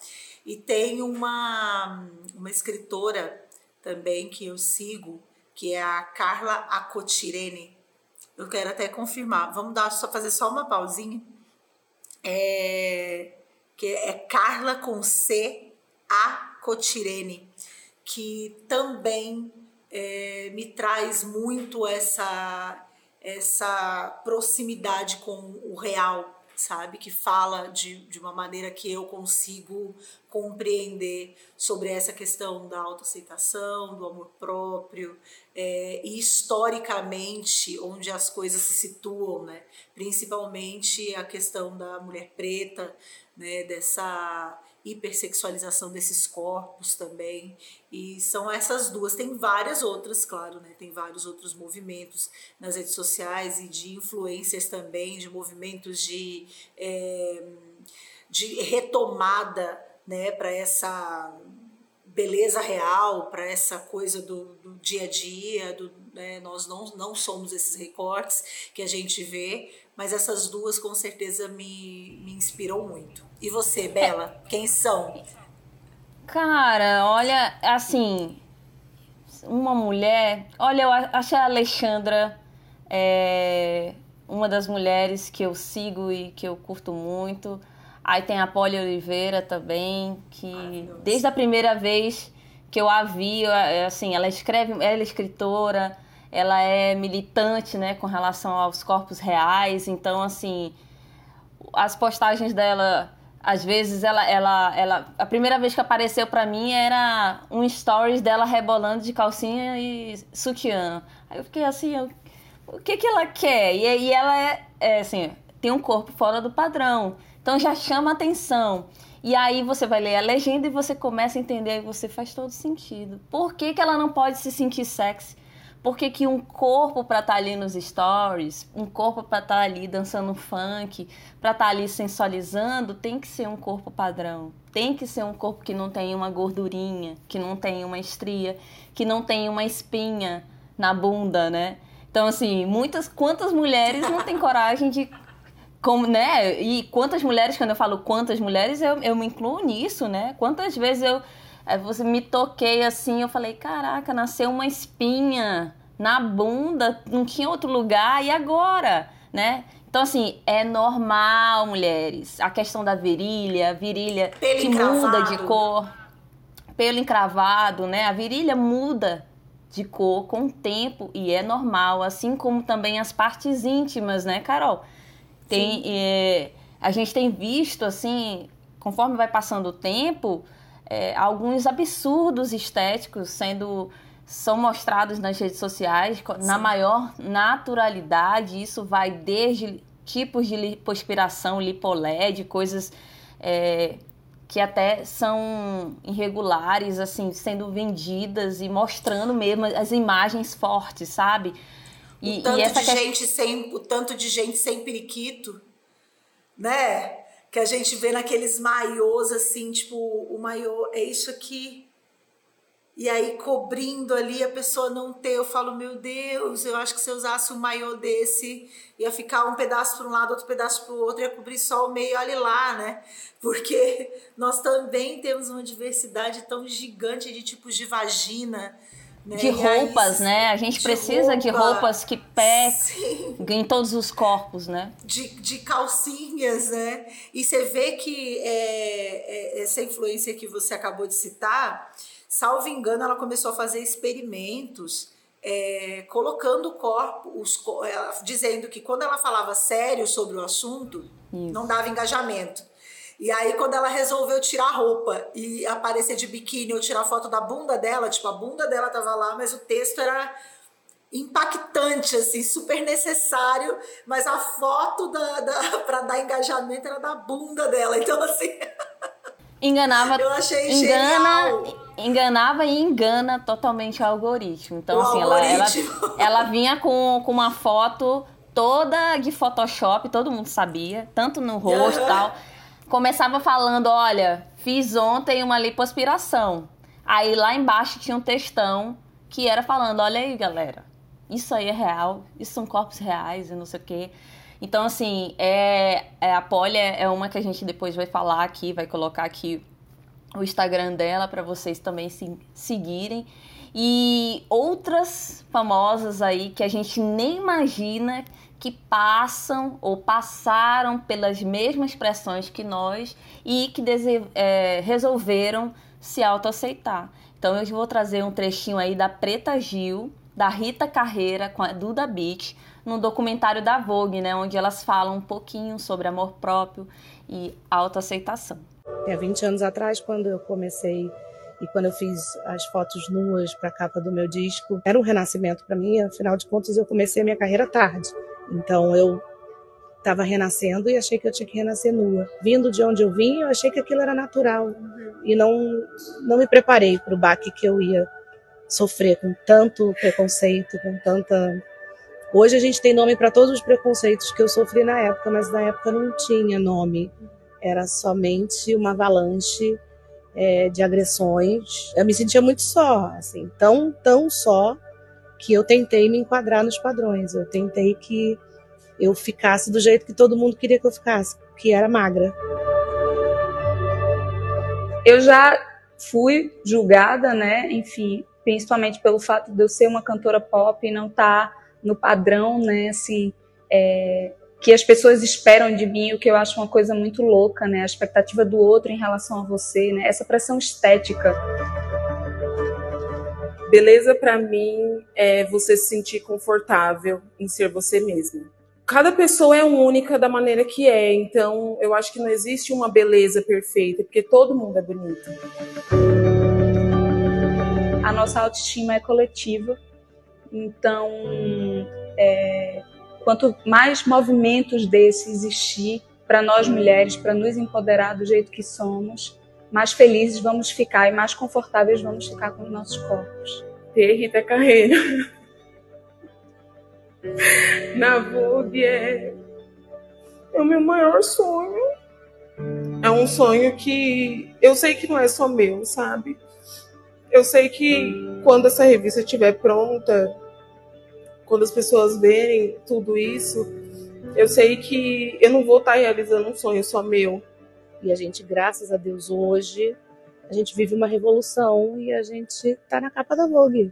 E tem uma uma escritora também que eu sigo, que é a Carla Acotirene. Eu quero até confirmar. Vamos dar só fazer só uma pausinha. É, que é Carla com C Acotirene, que também é, me traz muito essa, essa proximidade com o real, sabe? Que fala de, de uma maneira que eu consigo compreender sobre essa questão da autoaceitação, do amor próprio, é, e historicamente onde as coisas se situam, né? Principalmente a questão da mulher preta, né? Dessa hipersexualização desses corpos também. E são essas duas. Tem várias outras, claro, né? Tem vários outros movimentos nas redes sociais e de influências também, de movimentos de, é, de retomada né, para essa beleza real, para essa coisa do, do, dia a dia, do, né, nós não, não somos esses recortes que a gente vê, mas essas duas com certeza me, me inspiram muito. E você, Bela, quem são? Cara, olha, assim, uma mulher. Olha, eu achei a Alexandra é, uma das mulheres que eu sigo e que eu curto muito. Aí tem a Polly Oliveira também, que desde a primeira vez que eu a vi, assim, ela escreve, ela é escritora, ela é militante, né, com relação aos corpos reais. Então, assim, as postagens dela às vezes ela, ela, ela, a primeira vez que apareceu para mim era um stories dela rebolando de calcinha e sutiã. Aí eu fiquei assim, eu, o que que ela quer? E, e ela é, é, assim, tem um corpo fora do padrão, então já chama atenção. E aí você vai ler a legenda e você começa a entender e você faz todo sentido. Por que, que ela não pode se sentir sexy? Por que, que um corpo para estar tá ali nos stories, um corpo para estar tá ali dançando funk, para estar tá ali sensualizando, tem que ser um corpo padrão. Tem que ser um corpo que não tem uma gordurinha, que não tem uma estria, que não tem uma espinha na bunda, né? Então, assim, muitas, quantas mulheres não têm coragem de como, né? E quantas mulheres, quando eu falo quantas mulheres, eu, eu me incluo nisso, né? Quantas vezes eu Aí você me toquei assim, eu falei, caraca, nasceu uma espinha na bunda, não tinha outro lugar, e agora, né? Então, assim, é normal, mulheres. A questão da virilha, virilha pelo que encravado. muda de cor, pelo encravado, né? A virilha muda de cor com o tempo e é normal, assim como também as partes íntimas, né, Carol? Tem, é, a gente tem visto, assim, conforme vai passando o tempo, é, alguns absurdos estéticos sendo são mostrados nas redes sociais Sim. na maior naturalidade. Isso vai desde tipos de lipoaspiração, lipoled, coisas é, que até são irregulares, assim, sendo vendidas e mostrando mesmo as imagens fortes, sabe? E, o tanto e essa de gente sem o tanto de gente sem periquito, né? Que a gente vê naqueles maiôs assim, tipo, o maiô é isso aqui. E aí cobrindo ali a pessoa não ter, eu falo, meu Deus, eu acho que se eu usasse um maiô desse, ia ficar um pedaço para um lado, outro pedaço para o outro, ia cobrir só o meio, olha lá, né? Porque [LAUGHS] nós também temos uma diversidade tão gigante de tipos de vagina, né? De roupas, aí, né? A gente de precisa roupa, de roupas que peguem em todos os corpos, né? De, de calcinhas, né? E você vê que é, é, essa influência que você acabou de citar, salvo engano, ela começou a fazer experimentos é, colocando o corpo, os, dizendo que quando ela falava sério sobre o assunto, Isso. não dava engajamento. E aí, quando ela resolveu tirar a roupa e aparecer de biquíni ou tirar foto da bunda dela, tipo, a bunda dela tava lá, mas o texto era impactante, assim, super necessário, mas a foto da, da, [LAUGHS] para dar engajamento era da bunda dela. Então, assim. [LAUGHS] Enganava. Eu achei engana, genial. Enganava e engana totalmente o algoritmo. Então, o assim, algoritmo. Ela, ela, [LAUGHS] ela vinha com, com uma foto toda de Photoshop, todo mundo sabia, tanto no rosto e uhum. tal começava falando: olha, fiz ontem uma lipoaspiração. Aí lá embaixo tinha um textão que era falando: olha aí, galera, isso aí é real, isso são corpos reais e não sei o quê. Então, assim, é, é, a Polly é uma que a gente depois vai falar aqui, vai colocar aqui o Instagram dela para vocês também se, seguirem. E outras famosas aí que a gente nem imagina que passam ou passaram pelas mesmas pressões que nós e que é, resolveram se autoaceitar. Então eu vou trazer um trechinho aí da Preta Gil, da Rita Carreira com a Duda Beach, no documentário da Vogue, né, onde elas falam um pouquinho sobre amor próprio e autoaceitação. Há 20 anos atrás, quando eu comecei e quando eu fiz as fotos nuas para a capa do meu disco, era um renascimento para mim, afinal de contas eu comecei a minha carreira tarde. Então eu estava renascendo e achei que eu tinha que renascer nua. Vindo de onde eu vim, eu achei que aquilo era natural e não não me preparei para o baque que eu ia sofrer com tanto preconceito, com tanta Hoje a gente tem nome para todos os preconceitos que eu sofri na época, mas na época não tinha nome. Era somente uma avalanche é, de agressões. Eu me sentia muito só, assim, tão, tão só que eu tentei me enquadrar nos padrões. Eu tentei que eu ficasse do jeito que todo mundo queria que eu ficasse, que era magra. Eu já fui julgada, né? Enfim, principalmente pelo fato de eu ser uma cantora pop e não estar tá no padrão, né, assim, é, que as pessoas esperam de mim, o que eu acho uma coisa muito louca, né, a expectativa do outro em relação a você, né, essa pressão estética. Beleza para mim é você se sentir confortável em ser você mesma. Cada pessoa é única da maneira que é, então eu acho que não existe uma beleza perfeita, porque todo mundo é bonito. A nossa autoestima é coletiva, então é, quanto mais movimentos desses existir para nós mulheres, para nos empoderar do jeito que somos, mais felizes vamos ficar e mais confortáveis vamos ficar com os nossos corpos. Ter Rita Carreira na Vogue é, é o meu maior sonho. É um sonho que eu sei que não é só meu, sabe? Eu sei que quando essa revista estiver pronta, quando as pessoas verem tudo isso, eu sei que eu não vou estar realizando um sonho só meu. E a gente, graças a Deus, hoje, a gente vive uma revolução e a gente está na capa da Vogue.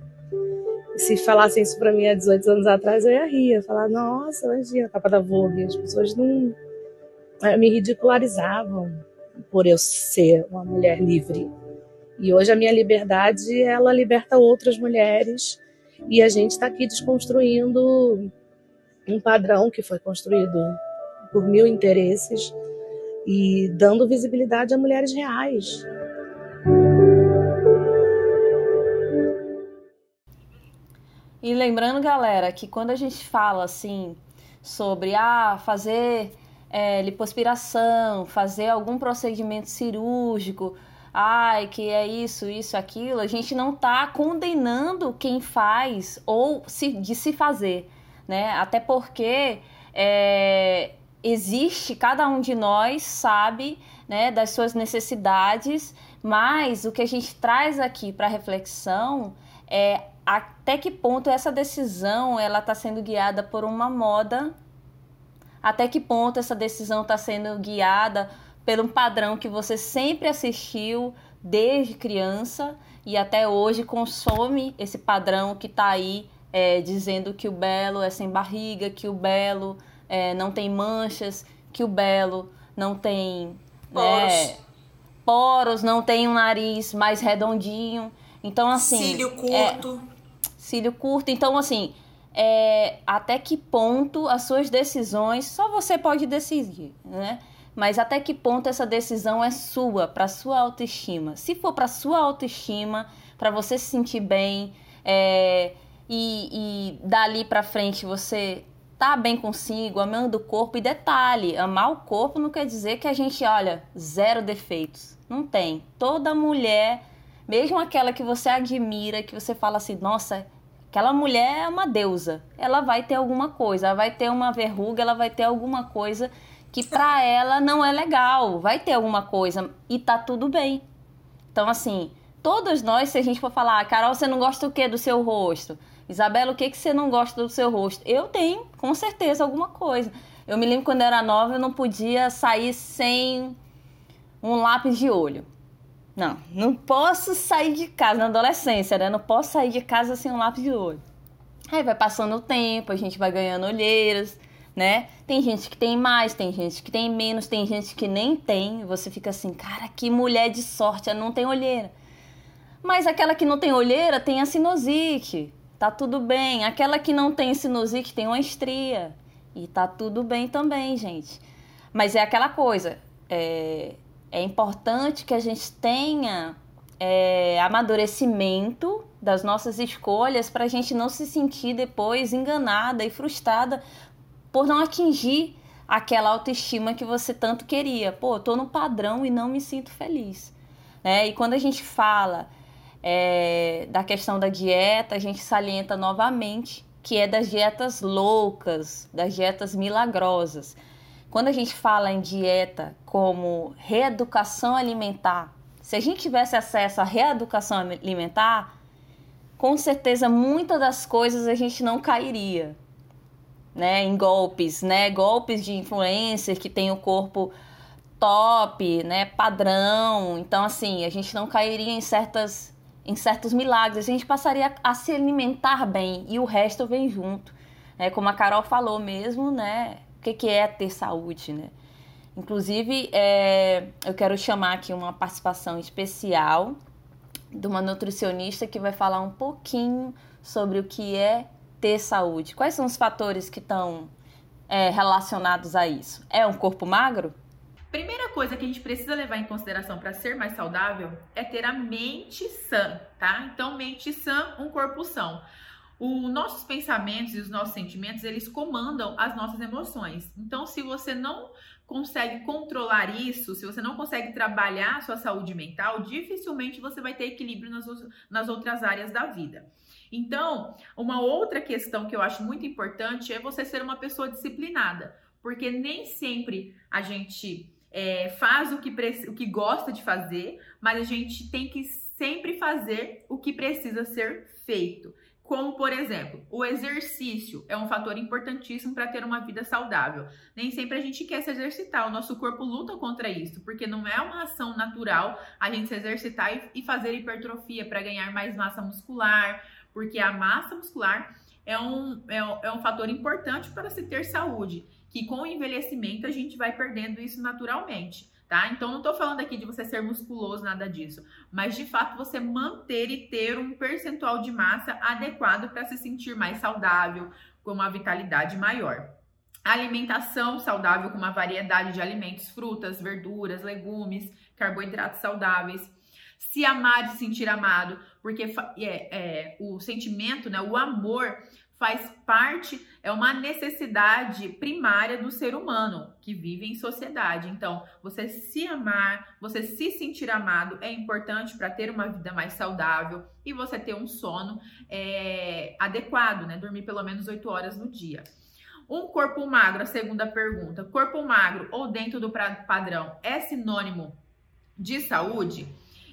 Se falassem isso para mim há 18 anos atrás, eu ia rir, ia falar, nossa, imagina a capa da Vogue. As pessoas não me ridicularizavam por eu ser uma mulher livre. E hoje a minha liberdade, ela liberta outras mulheres e a gente está aqui desconstruindo um padrão que foi construído por mil interesses e dando visibilidade a mulheres reais. E lembrando, galera, que quando a gente fala assim sobre ah, fazer é, lipoaspiração, fazer algum procedimento cirúrgico, ai, que é isso, isso, aquilo, a gente não está condenando quem faz ou se, de se fazer, né? Até porque é, existe, cada um de nós sabe né, das suas necessidades, mas o que a gente traz aqui para reflexão é até que ponto essa decisão ela está sendo guiada por uma moda, até que ponto essa decisão está sendo guiada pelo padrão que você sempre assistiu desde criança e até hoje consome esse padrão que está aí é, dizendo que o belo é sem barriga, que o belo é, não tem manchas, que o belo não tem poros. Né, poros, não tem um nariz mais redondinho. Então, assim. Cílio curto. É, cílio curto. Então, assim, é, até que ponto as suas decisões só você pode decidir, né? Mas até que ponto essa decisão é sua, para sua autoestima? Se for para sua autoestima, para você se sentir bem, é, e, e dali para frente você tá bem consigo, amando o corpo. E detalhe, amar o corpo não quer dizer que a gente, olha, zero defeitos. Não tem. Toda mulher, mesmo aquela que você admira, que você fala assim, nossa, aquela mulher é uma deusa. Ela vai ter alguma coisa, ela vai ter uma verruga, ela vai ter alguma coisa que para ela não é legal. Vai ter alguma coisa e tá tudo bem. Então, assim, todos nós, se a gente for falar, ah, Carol, você não gosta do que do seu rosto? Isabela, o que, que você não gosta do seu rosto? Eu tenho, com certeza, alguma coisa. Eu me lembro quando eu era nova, eu não podia sair sem um lápis de olho. Não, não posso sair de casa, na adolescência, né? Não posso sair de casa sem um lápis de olho. Aí vai passando o tempo, a gente vai ganhando olheiras, né? Tem gente que tem mais, tem gente que tem menos, tem gente que nem tem. Você fica assim, cara, que mulher de sorte, ela não tem olheira. Mas aquela que não tem olheira tem a sinusite, tá tudo bem. Aquela que não tem sinusite tem uma estria e tá tudo bem também, gente. Mas é aquela coisa, é, é importante que a gente tenha é, amadurecimento das nossas escolhas para a gente não se sentir depois enganada e frustrada por não atingir aquela autoestima que você tanto queria. Pô, eu tô no padrão e não me sinto feliz. Né? E quando a gente fala é, da questão da dieta, a gente salienta novamente que é das dietas loucas, das dietas milagrosas. Quando a gente fala em dieta como reeducação alimentar, se a gente tivesse acesso à reeducação alimentar, com certeza muitas das coisas a gente não cairia, né, em golpes, né, golpes de influencers que tem o corpo top, né, padrão. Então assim, a gente não cairia em certas em certos milagres, a gente passaria a se alimentar bem e o resto vem junto. É, como a Carol falou mesmo, né? O que, que é ter saúde, né? Inclusive, é, eu quero chamar aqui uma participação especial de uma nutricionista que vai falar um pouquinho sobre o que é ter saúde. Quais são os fatores que estão é, relacionados a isso? É um corpo magro? Primeira coisa que a gente precisa levar em consideração para ser mais saudável é ter a mente sã, tá? Então, mente sã, um corpo são. Os nossos pensamentos e os nossos sentimentos, eles comandam as nossas emoções. Então, se você não consegue controlar isso, se você não consegue trabalhar a sua saúde mental, dificilmente você vai ter equilíbrio nas, nas outras áreas da vida. Então, uma outra questão que eu acho muito importante é você ser uma pessoa disciplinada, porque nem sempre a gente é, faz o que, o que gosta de fazer, mas a gente tem que sempre fazer o que precisa ser feito. Como, por exemplo, o exercício é um fator importantíssimo para ter uma vida saudável. Nem sempre a gente quer se exercitar, o nosso corpo luta contra isso, porque não é uma ação natural a gente se exercitar e fazer hipertrofia para ganhar mais massa muscular, porque a massa muscular é um, é, é um fator importante para se ter saúde que com o envelhecimento a gente vai perdendo isso naturalmente. Tá? Então, não estou falando aqui de você ser musculoso, nada disso, mas de fato você manter e ter um percentual de massa adequado para se sentir mais saudável, com uma vitalidade maior. Alimentação saudável com uma variedade de alimentos, frutas, verduras, legumes, carboidratos saudáveis. Se amar e se sentir amado, porque é, é, o sentimento, né, o amor faz parte, é uma necessidade primária do ser humano que vive em sociedade. Então, você se amar, você se sentir amado é importante para ter uma vida mais saudável e você ter um sono é, adequado, né? Dormir pelo menos 8 horas no dia. Um corpo magro, a segunda pergunta. Corpo magro ou dentro do padrão é sinônimo de saúde?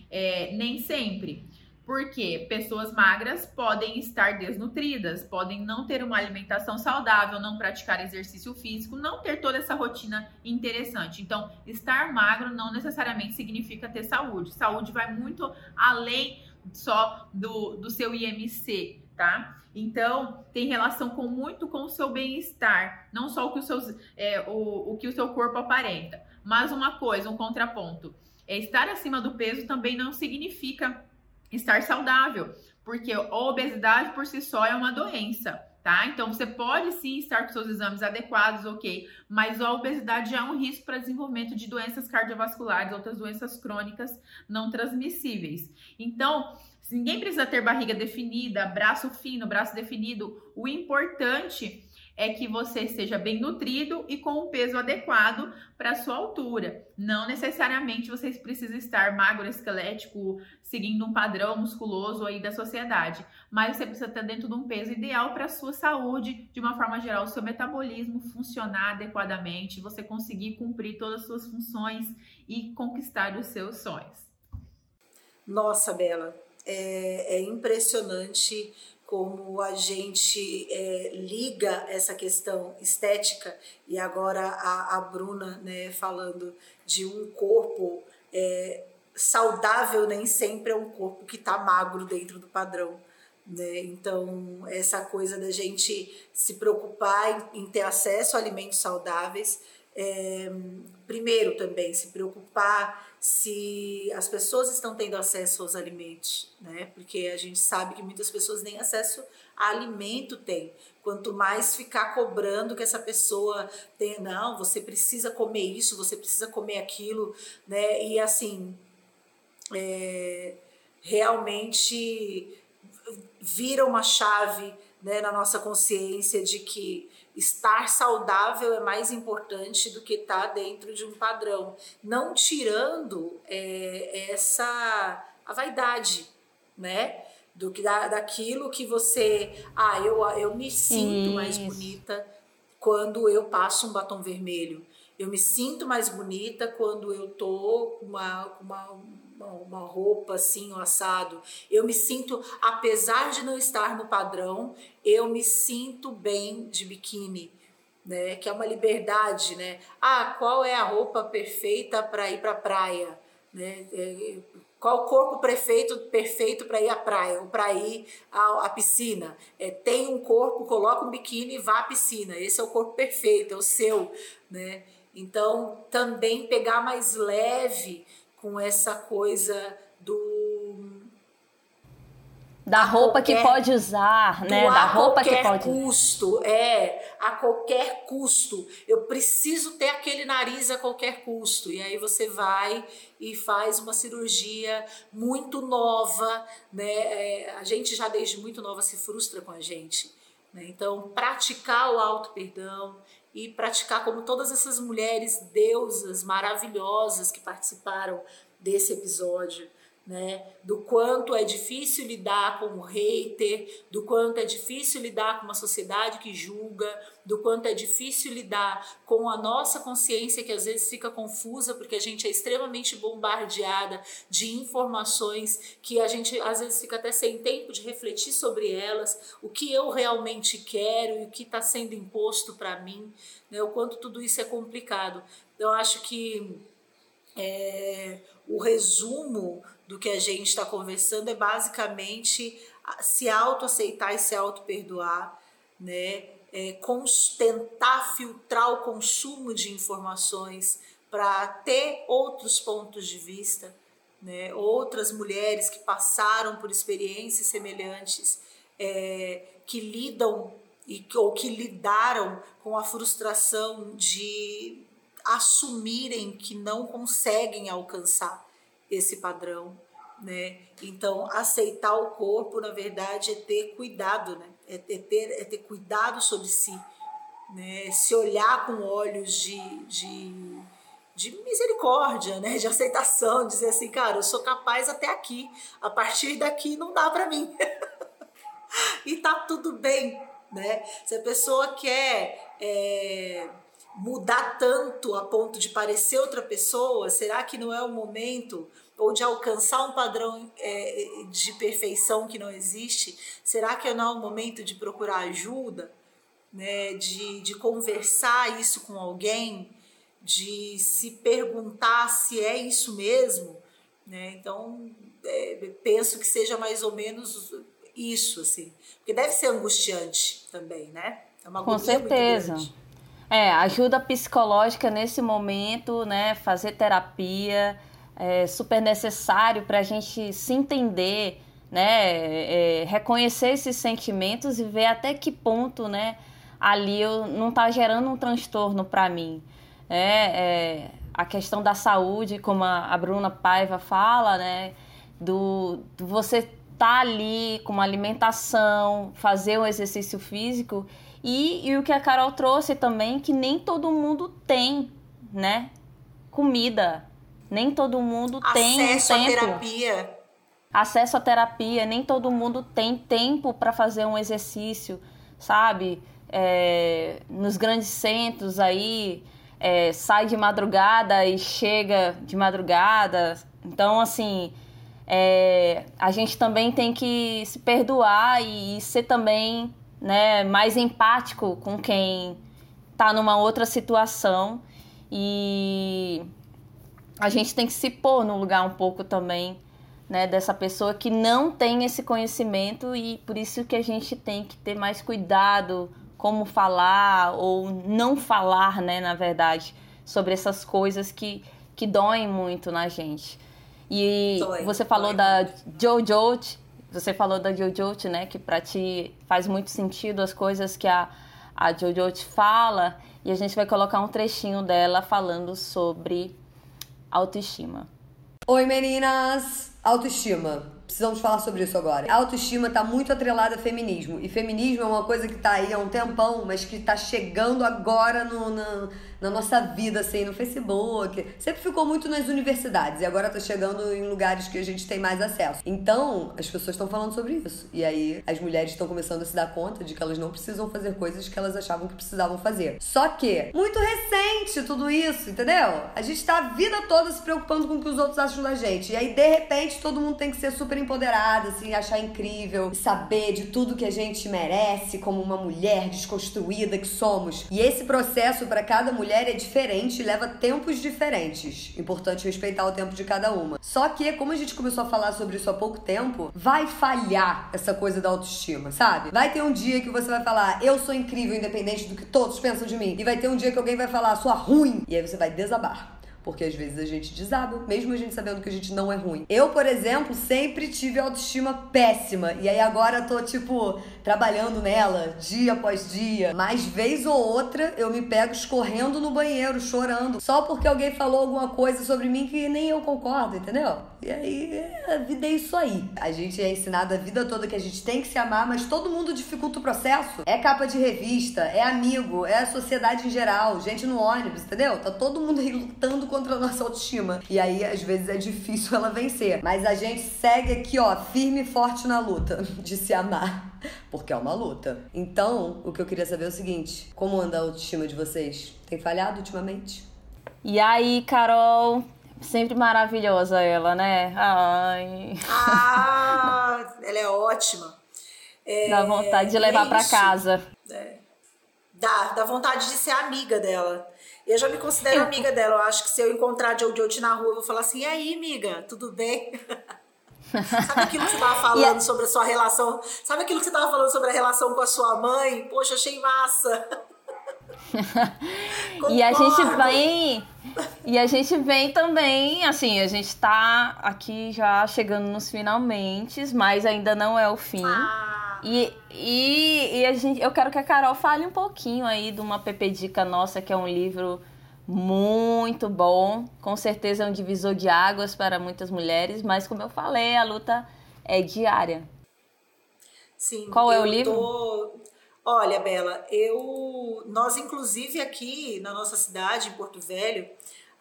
É, nem sempre. Porque pessoas magras podem estar desnutridas, podem não ter uma alimentação saudável, não praticar exercício físico, não ter toda essa rotina interessante. Então, estar magro não necessariamente significa ter saúde. Saúde vai muito além só do, do seu IMC, tá? Então, tem relação com muito com o seu bem-estar, não só o que, os seus, é, o, o que o seu corpo aparenta. Mas uma coisa, um contraponto, é estar acima do peso também não significa estar saudável, porque a obesidade por si só é uma doença, tá? Então você pode sim estar com seus exames adequados, ok, mas a obesidade já é um risco para desenvolvimento de doenças cardiovasculares, outras doenças crônicas não transmissíveis. Então, ninguém precisa ter barriga definida, braço fino, braço definido. O importante é que você seja bem nutrido e com o peso adequado para sua altura. Não necessariamente você precisa estar magro, esquelético, seguindo um padrão musculoso aí da sociedade, mas você precisa estar dentro de um peso ideal para sua saúde, de uma forma geral, o seu metabolismo funcionar adequadamente, você conseguir cumprir todas as suas funções e conquistar os seus sonhos. Nossa, Bela, é, é impressionante como a gente é, liga essa questão estética e agora a, a Bruna né, falando de um corpo é, saudável nem sempre é um corpo que está magro dentro do padrão. Né? Então, essa coisa da gente se preocupar em, em ter acesso a alimentos saudáveis, é, primeiro também se preocupar se as pessoas estão tendo acesso aos alimentos, né? Porque a gente sabe que muitas pessoas nem acesso a alimento têm. Quanto mais ficar cobrando que essa pessoa tenha, não, você precisa comer isso, você precisa comer aquilo, né? E assim, é, realmente vira uma chave né, na nossa consciência de que estar saudável é mais importante do que estar dentro de um padrão, não tirando é, essa a vaidade, né? Do que da, daquilo que você, ah, eu, eu me sinto Isso. mais bonita quando eu passo um batom vermelho. Eu me sinto mais bonita quando eu tô com uma, uma, uma roupa assim, um assado. Eu me sinto, apesar de não estar no padrão, eu me sinto bem de biquíni. Né, que é uma liberdade, né? Ah, qual é a roupa perfeita para ir para a praia, né? É, Qual o corpo perfeito perfeito para ir à praia ou para ir à, à piscina? É, tem um corpo, coloca um biquíni e vá à piscina. Esse é o corpo perfeito, é o seu, né? Então, também pegar mais leve com essa coisa do da roupa qualquer, que pode usar, né? Da roupa que pode. custo, é, a qualquer custo. Eu preciso ter aquele nariz a qualquer custo. E aí você vai e faz uma cirurgia muito nova, né? É, a gente já desde muito nova se frustra com a gente. Né? Então, praticar o auto perdão e praticar como todas essas mulheres deusas maravilhosas que participaram desse episódio né? Do quanto é difícil lidar com o hater, do quanto é difícil lidar com uma sociedade que julga, do quanto é difícil lidar com a nossa consciência que às vezes fica confusa porque a gente é extremamente bombardeada de informações que a gente às vezes fica até sem tempo de refletir sobre elas, o que eu realmente quero e o que está sendo imposto para mim, né? O quanto tudo isso é complicado. Eu acho que é, o resumo do que a gente está conversando é basicamente se autoaceitar e se auto-perdoar, né? É, tentar filtrar o consumo de informações para ter outros pontos de vista, né? outras mulheres que passaram por experiências semelhantes, é, que lidam e, ou que lidaram com a frustração de assumirem que não conseguem alcançar esse padrão, né? Então, aceitar o corpo, na verdade, é ter cuidado, né? É, é ter, é ter cuidado sobre si, né? Se olhar com olhos de, de, de misericórdia, né? De aceitação, dizer assim, cara, eu sou capaz até aqui, a partir daqui não dá para mim. [LAUGHS] e tá tudo bem, né? Se a pessoa quer é, mudar tanto a ponto de parecer outra pessoa? Será que não é o momento ou de alcançar um padrão é, de perfeição que não existe? Será que não é o momento de procurar ajuda, né? De, de conversar isso com alguém, de se perguntar se é isso mesmo, né? Então é, penso que seja mais ou menos isso, assim, porque deve ser angustiante também, né? É uma com certeza. É, ajuda psicológica nesse momento, né? Fazer terapia é super necessário para a gente se entender, né? É, reconhecer esses sentimentos e ver até que ponto, né? Ali eu, não está gerando um transtorno para mim. É, é, a questão da saúde, como a, a Bruna Paiva fala, né? Do, do você tá ali com uma alimentação, fazer um exercício físico e, e o que a Carol trouxe também, que nem todo mundo tem, né? Comida. Nem todo mundo Acesso tem Acesso à terapia. Acesso à terapia. Nem todo mundo tem tempo para fazer um exercício, sabe? É, nos grandes centros aí, é, sai de madrugada e chega de madrugada. Então, assim, é, a gente também tem que se perdoar e ser também né, mais empático com quem está numa outra situação e a gente tem que se pôr no lugar um pouco também né, dessa pessoa que não tem esse conhecimento e por isso que a gente tem que ter mais cuidado como falar ou não falar, né, na verdade, sobre essas coisas que, que doem muito na gente. E dói, você falou da Jojo, você falou da Jojo, né? Que para ti faz muito sentido as coisas que a, a Jojo te fala. E a gente vai colocar um trechinho dela falando sobre autoestima. Oi meninas! Autoestima precisamos falar sobre isso agora. A autoestima está muito atrelada a feminismo. E feminismo é uma coisa que está aí há um tempão, mas que está chegando agora no, na, na nossa vida, assim, no Facebook. Sempre ficou muito nas universidades e agora está chegando em lugares que a gente tem mais acesso. Então, as pessoas estão falando sobre isso. E aí, as mulheres estão começando a se dar conta de que elas não precisam fazer coisas que elas achavam que precisavam fazer. Só que, muito recente tudo isso, entendeu? A gente está a vida toda se preocupando com o que os outros acham da gente. E aí, de repente, todo mundo tem que ser super empoderado, assim, achar incrível, saber de tudo que a gente merece como uma mulher desconstruída que somos. E esse processo para cada mulher é diferente e leva tempos diferentes. Importante respeitar o tempo de cada uma. Só que, como a gente começou a falar sobre isso há pouco tempo, vai falhar essa coisa da autoestima, sabe? Vai ter um dia que você vai falar, eu sou incrível, independente do que todos pensam de mim. E vai ter um dia que alguém vai falar, sua ruim. E aí você vai desabar. Porque às vezes a gente desaba, mesmo a gente sabendo que a gente não é ruim. Eu, por exemplo, sempre tive autoestima péssima. E aí agora tô, tipo, trabalhando nela dia após dia. Mas vez ou outra eu me pego escorrendo no banheiro, chorando. Só porque alguém falou alguma coisa sobre mim que nem eu concordo, entendeu? E aí a vida é isso aí. A gente é ensinado a vida toda que a gente tem que se amar, mas todo mundo dificulta o processo. É capa de revista, é amigo, é a sociedade em geral, gente no ônibus, entendeu? Tá todo mundo aí lutando contra a nossa autoestima. E aí, às vezes, é difícil ela vencer. Mas a gente segue aqui, ó, firme e forte na luta de se amar. Porque é uma luta. Então, o que eu queria saber é o seguinte: como anda a autoestima de vocês? Tem falhado ultimamente? E aí, Carol? Sempre maravilhosa ela, né? Ai. Ah, ela é ótima. É, dá vontade de levar é para casa. É. Dá, dá vontade de ser amiga dela. Eu já me considero amiga dela. Eu acho que se eu encontrar Jojo na rua, eu vou falar assim: e aí, amiga, tudo bem? [LAUGHS] Sabe aquilo que você estava [LAUGHS] falando sobre a sua relação? Sabe aquilo que você estava falando sobre a relação com a sua mãe? Poxa, achei massa. [LAUGHS] e a gente vem e a gente vem também, assim, a gente tá aqui já chegando nos finalmente, mas ainda não é o fim. Ah. E, e, e, a gente, eu quero que a Carol fale um pouquinho aí de uma Pepe Dica nossa, que é um livro muito bom. Com certeza é um divisor de águas para muitas mulheres, mas como eu falei, a luta é diária. Sim. Qual é o livro? Tô... Olha, Bela, eu nós inclusive aqui na nossa cidade, em Porto Velho,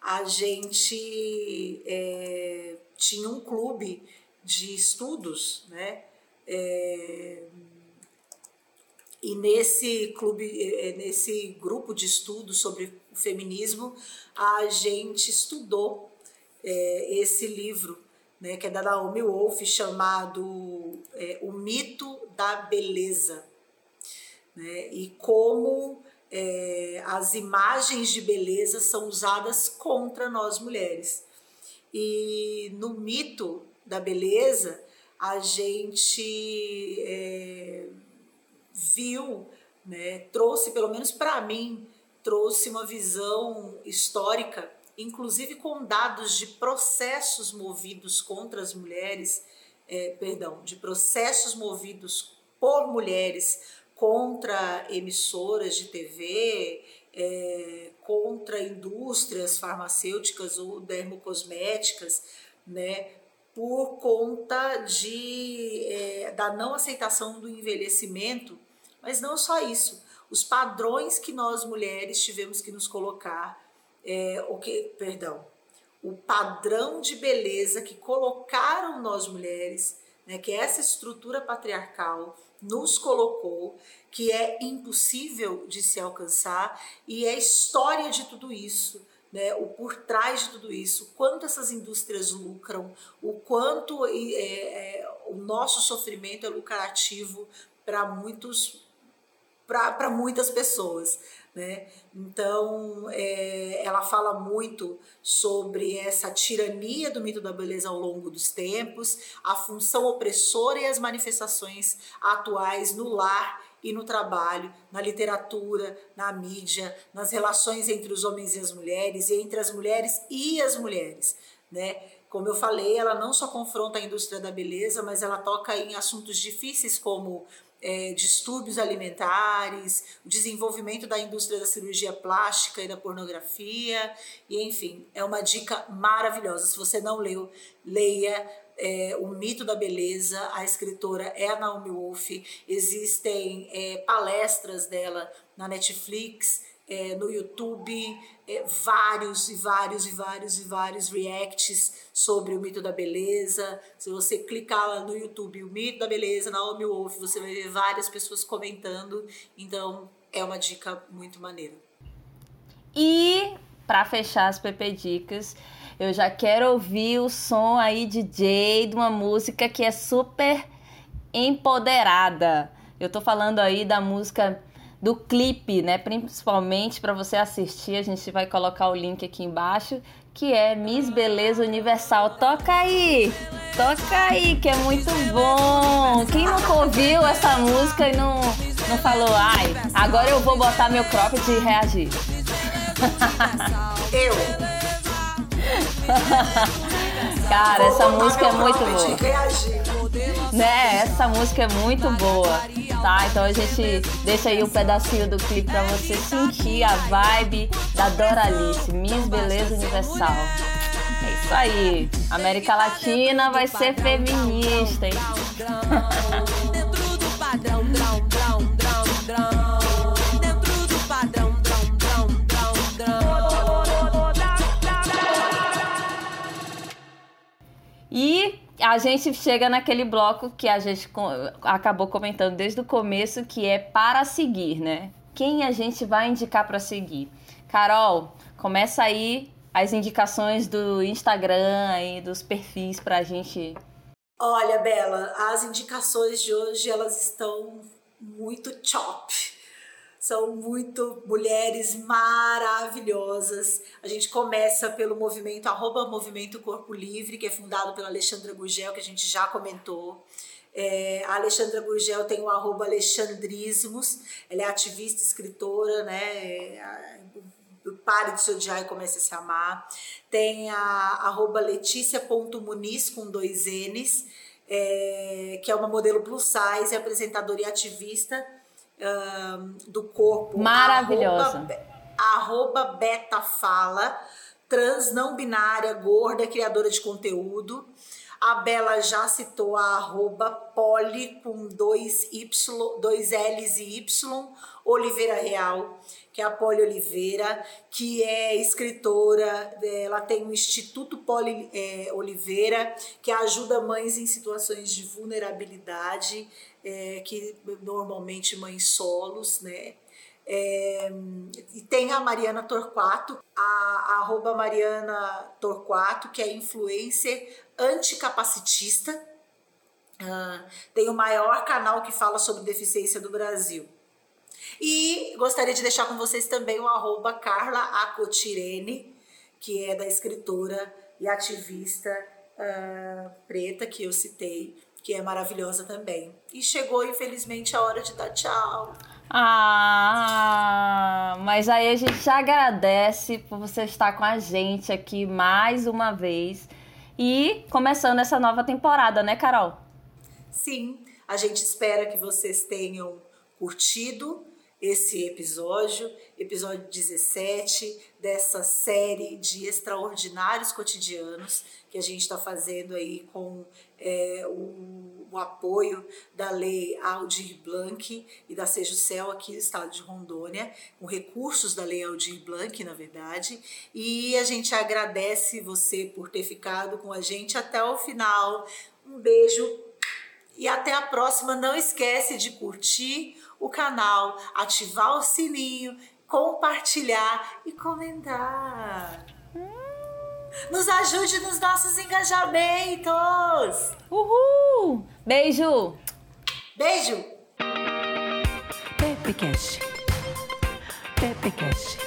a gente é, tinha um clube de estudos, né? É, e nesse clube, é, nesse grupo de estudos sobre o feminismo, a gente estudou é, esse livro, né, que é da Naomi Wolf, chamado é, O Mito da Beleza. Né, e como é, as imagens de beleza são usadas contra nós mulheres. E no mito da beleza, a gente é, viu, né, trouxe, pelo menos para mim, trouxe uma visão histórica, inclusive com dados de processos movidos contra as mulheres, é, perdão, de processos movidos por mulheres contra emissoras de TV, é, contra indústrias farmacêuticas ou dermocosméticas, né, por conta de, é, da não aceitação do envelhecimento, mas não só isso, os padrões que nós mulheres tivemos que nos colocar, é, o que, perdão, o padrão de beleza que colocaram nós mulheres, né, que é essa estrutura patriarcal nos colocou, que é impossível de se alcançar e é a história de tudo isso né, o por trás de tudo isso, o quanto essas indústrias lucram, o quanto é, é, o nosso sofrimento é lucrativo para muitos para muitas pessoas. Né? Então, é, ela fala muito sobre essa tirania do mito da beleza ao longo dos tempos, a função opressora e as manifestações atuais no lar e no trabalho, na literatura, na mídia, nas relações entre os homens e as mulheres, e entre as mulheres e as mulheres, né? Como eu falei, ela não só confronta a indústria da beleza, mas ela toca em assuntos difíceis como é, distúrbios alimentares, o desenvolvimento da indústria da cirurgia plástica e da pornografia, e enfim, é uma dica maravilhosa. Se você não leu, leia é, O Mito da Beleza, a escritora é a Naomi Wolf, existem é, palestras dela na Netflix, é, no YouTube, é, vários e vários e vários e vários reacts sobre o mito da beleza. Se você clicar lá no YouTube, o mito da beleza, Naomi Wolf, você vai ver várias pessoas comentando. Então, é uma dica muito maneira. E, para fechar as PP Dicas, Eu já quero ouvir o som aí, DJ, de uma música que é super empoderada. Eu tô falando aí da música do clipe, né? Principalmente para você assistir, a gente vai colocar o link aqui embaixo, que é Miss Beleza Universal. Toca aí! Toca aí, que é muito bom! Quem nunca ouviu essa música e não, não falou, ai, agora eu vou botar meu cropped e reagir? Eu! [LAUGHS] Cara, essa música é muito boa. Né? Essa música é muito boa, tá? Então a gente deixa aí um pedacinho do clipe pra você sentir a vibe da Doralice, Miss Beleza Universal. É isso aí. América Latina vai ser feminista, hein? Dentro do padrão, drão, drão, drão, drão. Dentro do padrão, drão, drão, drão, E a gente chega naquele bloco que a gente acabou comentando desde o começo, que é para seguir, né? Quem a gente vai indicar para seguir? Carol, começa aí as indicações do Instagram e dos perfis para a gente. Olha, Bela, as indicações de hoje elas estão muito chop são muito mulheres maravilhosas. A gente começa pelo movimento arroba Movimento Corpo Livre, que é fundado pela Alexandra Gurgel, que a gente já comentou. É, a Alexandra Gurgel tem o arroba Alexandrismos, ela é ativista, escritora, né? É, pare de se odiar e comece a se amar. Tem a arroba Letícia.muniz com dois N's, é, que é uma modelo plus size, apresentadora e ativista do corpo. Maravilhosa. Arroba, arroba Beta Fala, trans não binária, gorda, criadora de conteúdo. A Bela já citou a arroba poli com dois, y, dois L's e Y, Oliveira Real, que é a Poli Oliveira, que é escritora, ela tem o Instituto Poli é, Oliveira, que ajuda mães em situações de vulnerabilidade é, que normalmente mães solos, né? É, e tem a Mariana Torquato, a, a arroba Mariana Torquato, que é influencer anticapacitista, uh, tem o maior canal que fala sobre deficiência do Brasil. E gostaria de deixar com vocês também o arroba Carla Acotirene, que é da escritora e ativista uh, preta que eu citei, que é maravilhosa também. E chegou, infelizmente, a hora de dar tchau. Ah, mas aí a gente já agradece por você estar com a gente aqui mais uma vez e começando essa nova temporada, né, Carol? Sim, a gente espera que vocês tenham curtido esse episódio, episódio 17 dessa série de extraordinários cotidianos que a gente está fazendo aí com é, o, o, apoio da lei Aldir Blanc e da Seja Céu aqui no estado de Rondônia, com recursos da lei Aldir Blanc, na verdade. E a gente agradece você por ter ficado com a gente até o final. Um beijo e até a próxima. Não esquece de curtir o canal, ativar o sininho, compartilhar e comentar. Nos ajude nos nossos engajamentos. Uhul! Beijo! Beijo! Pepecast. Pepecast.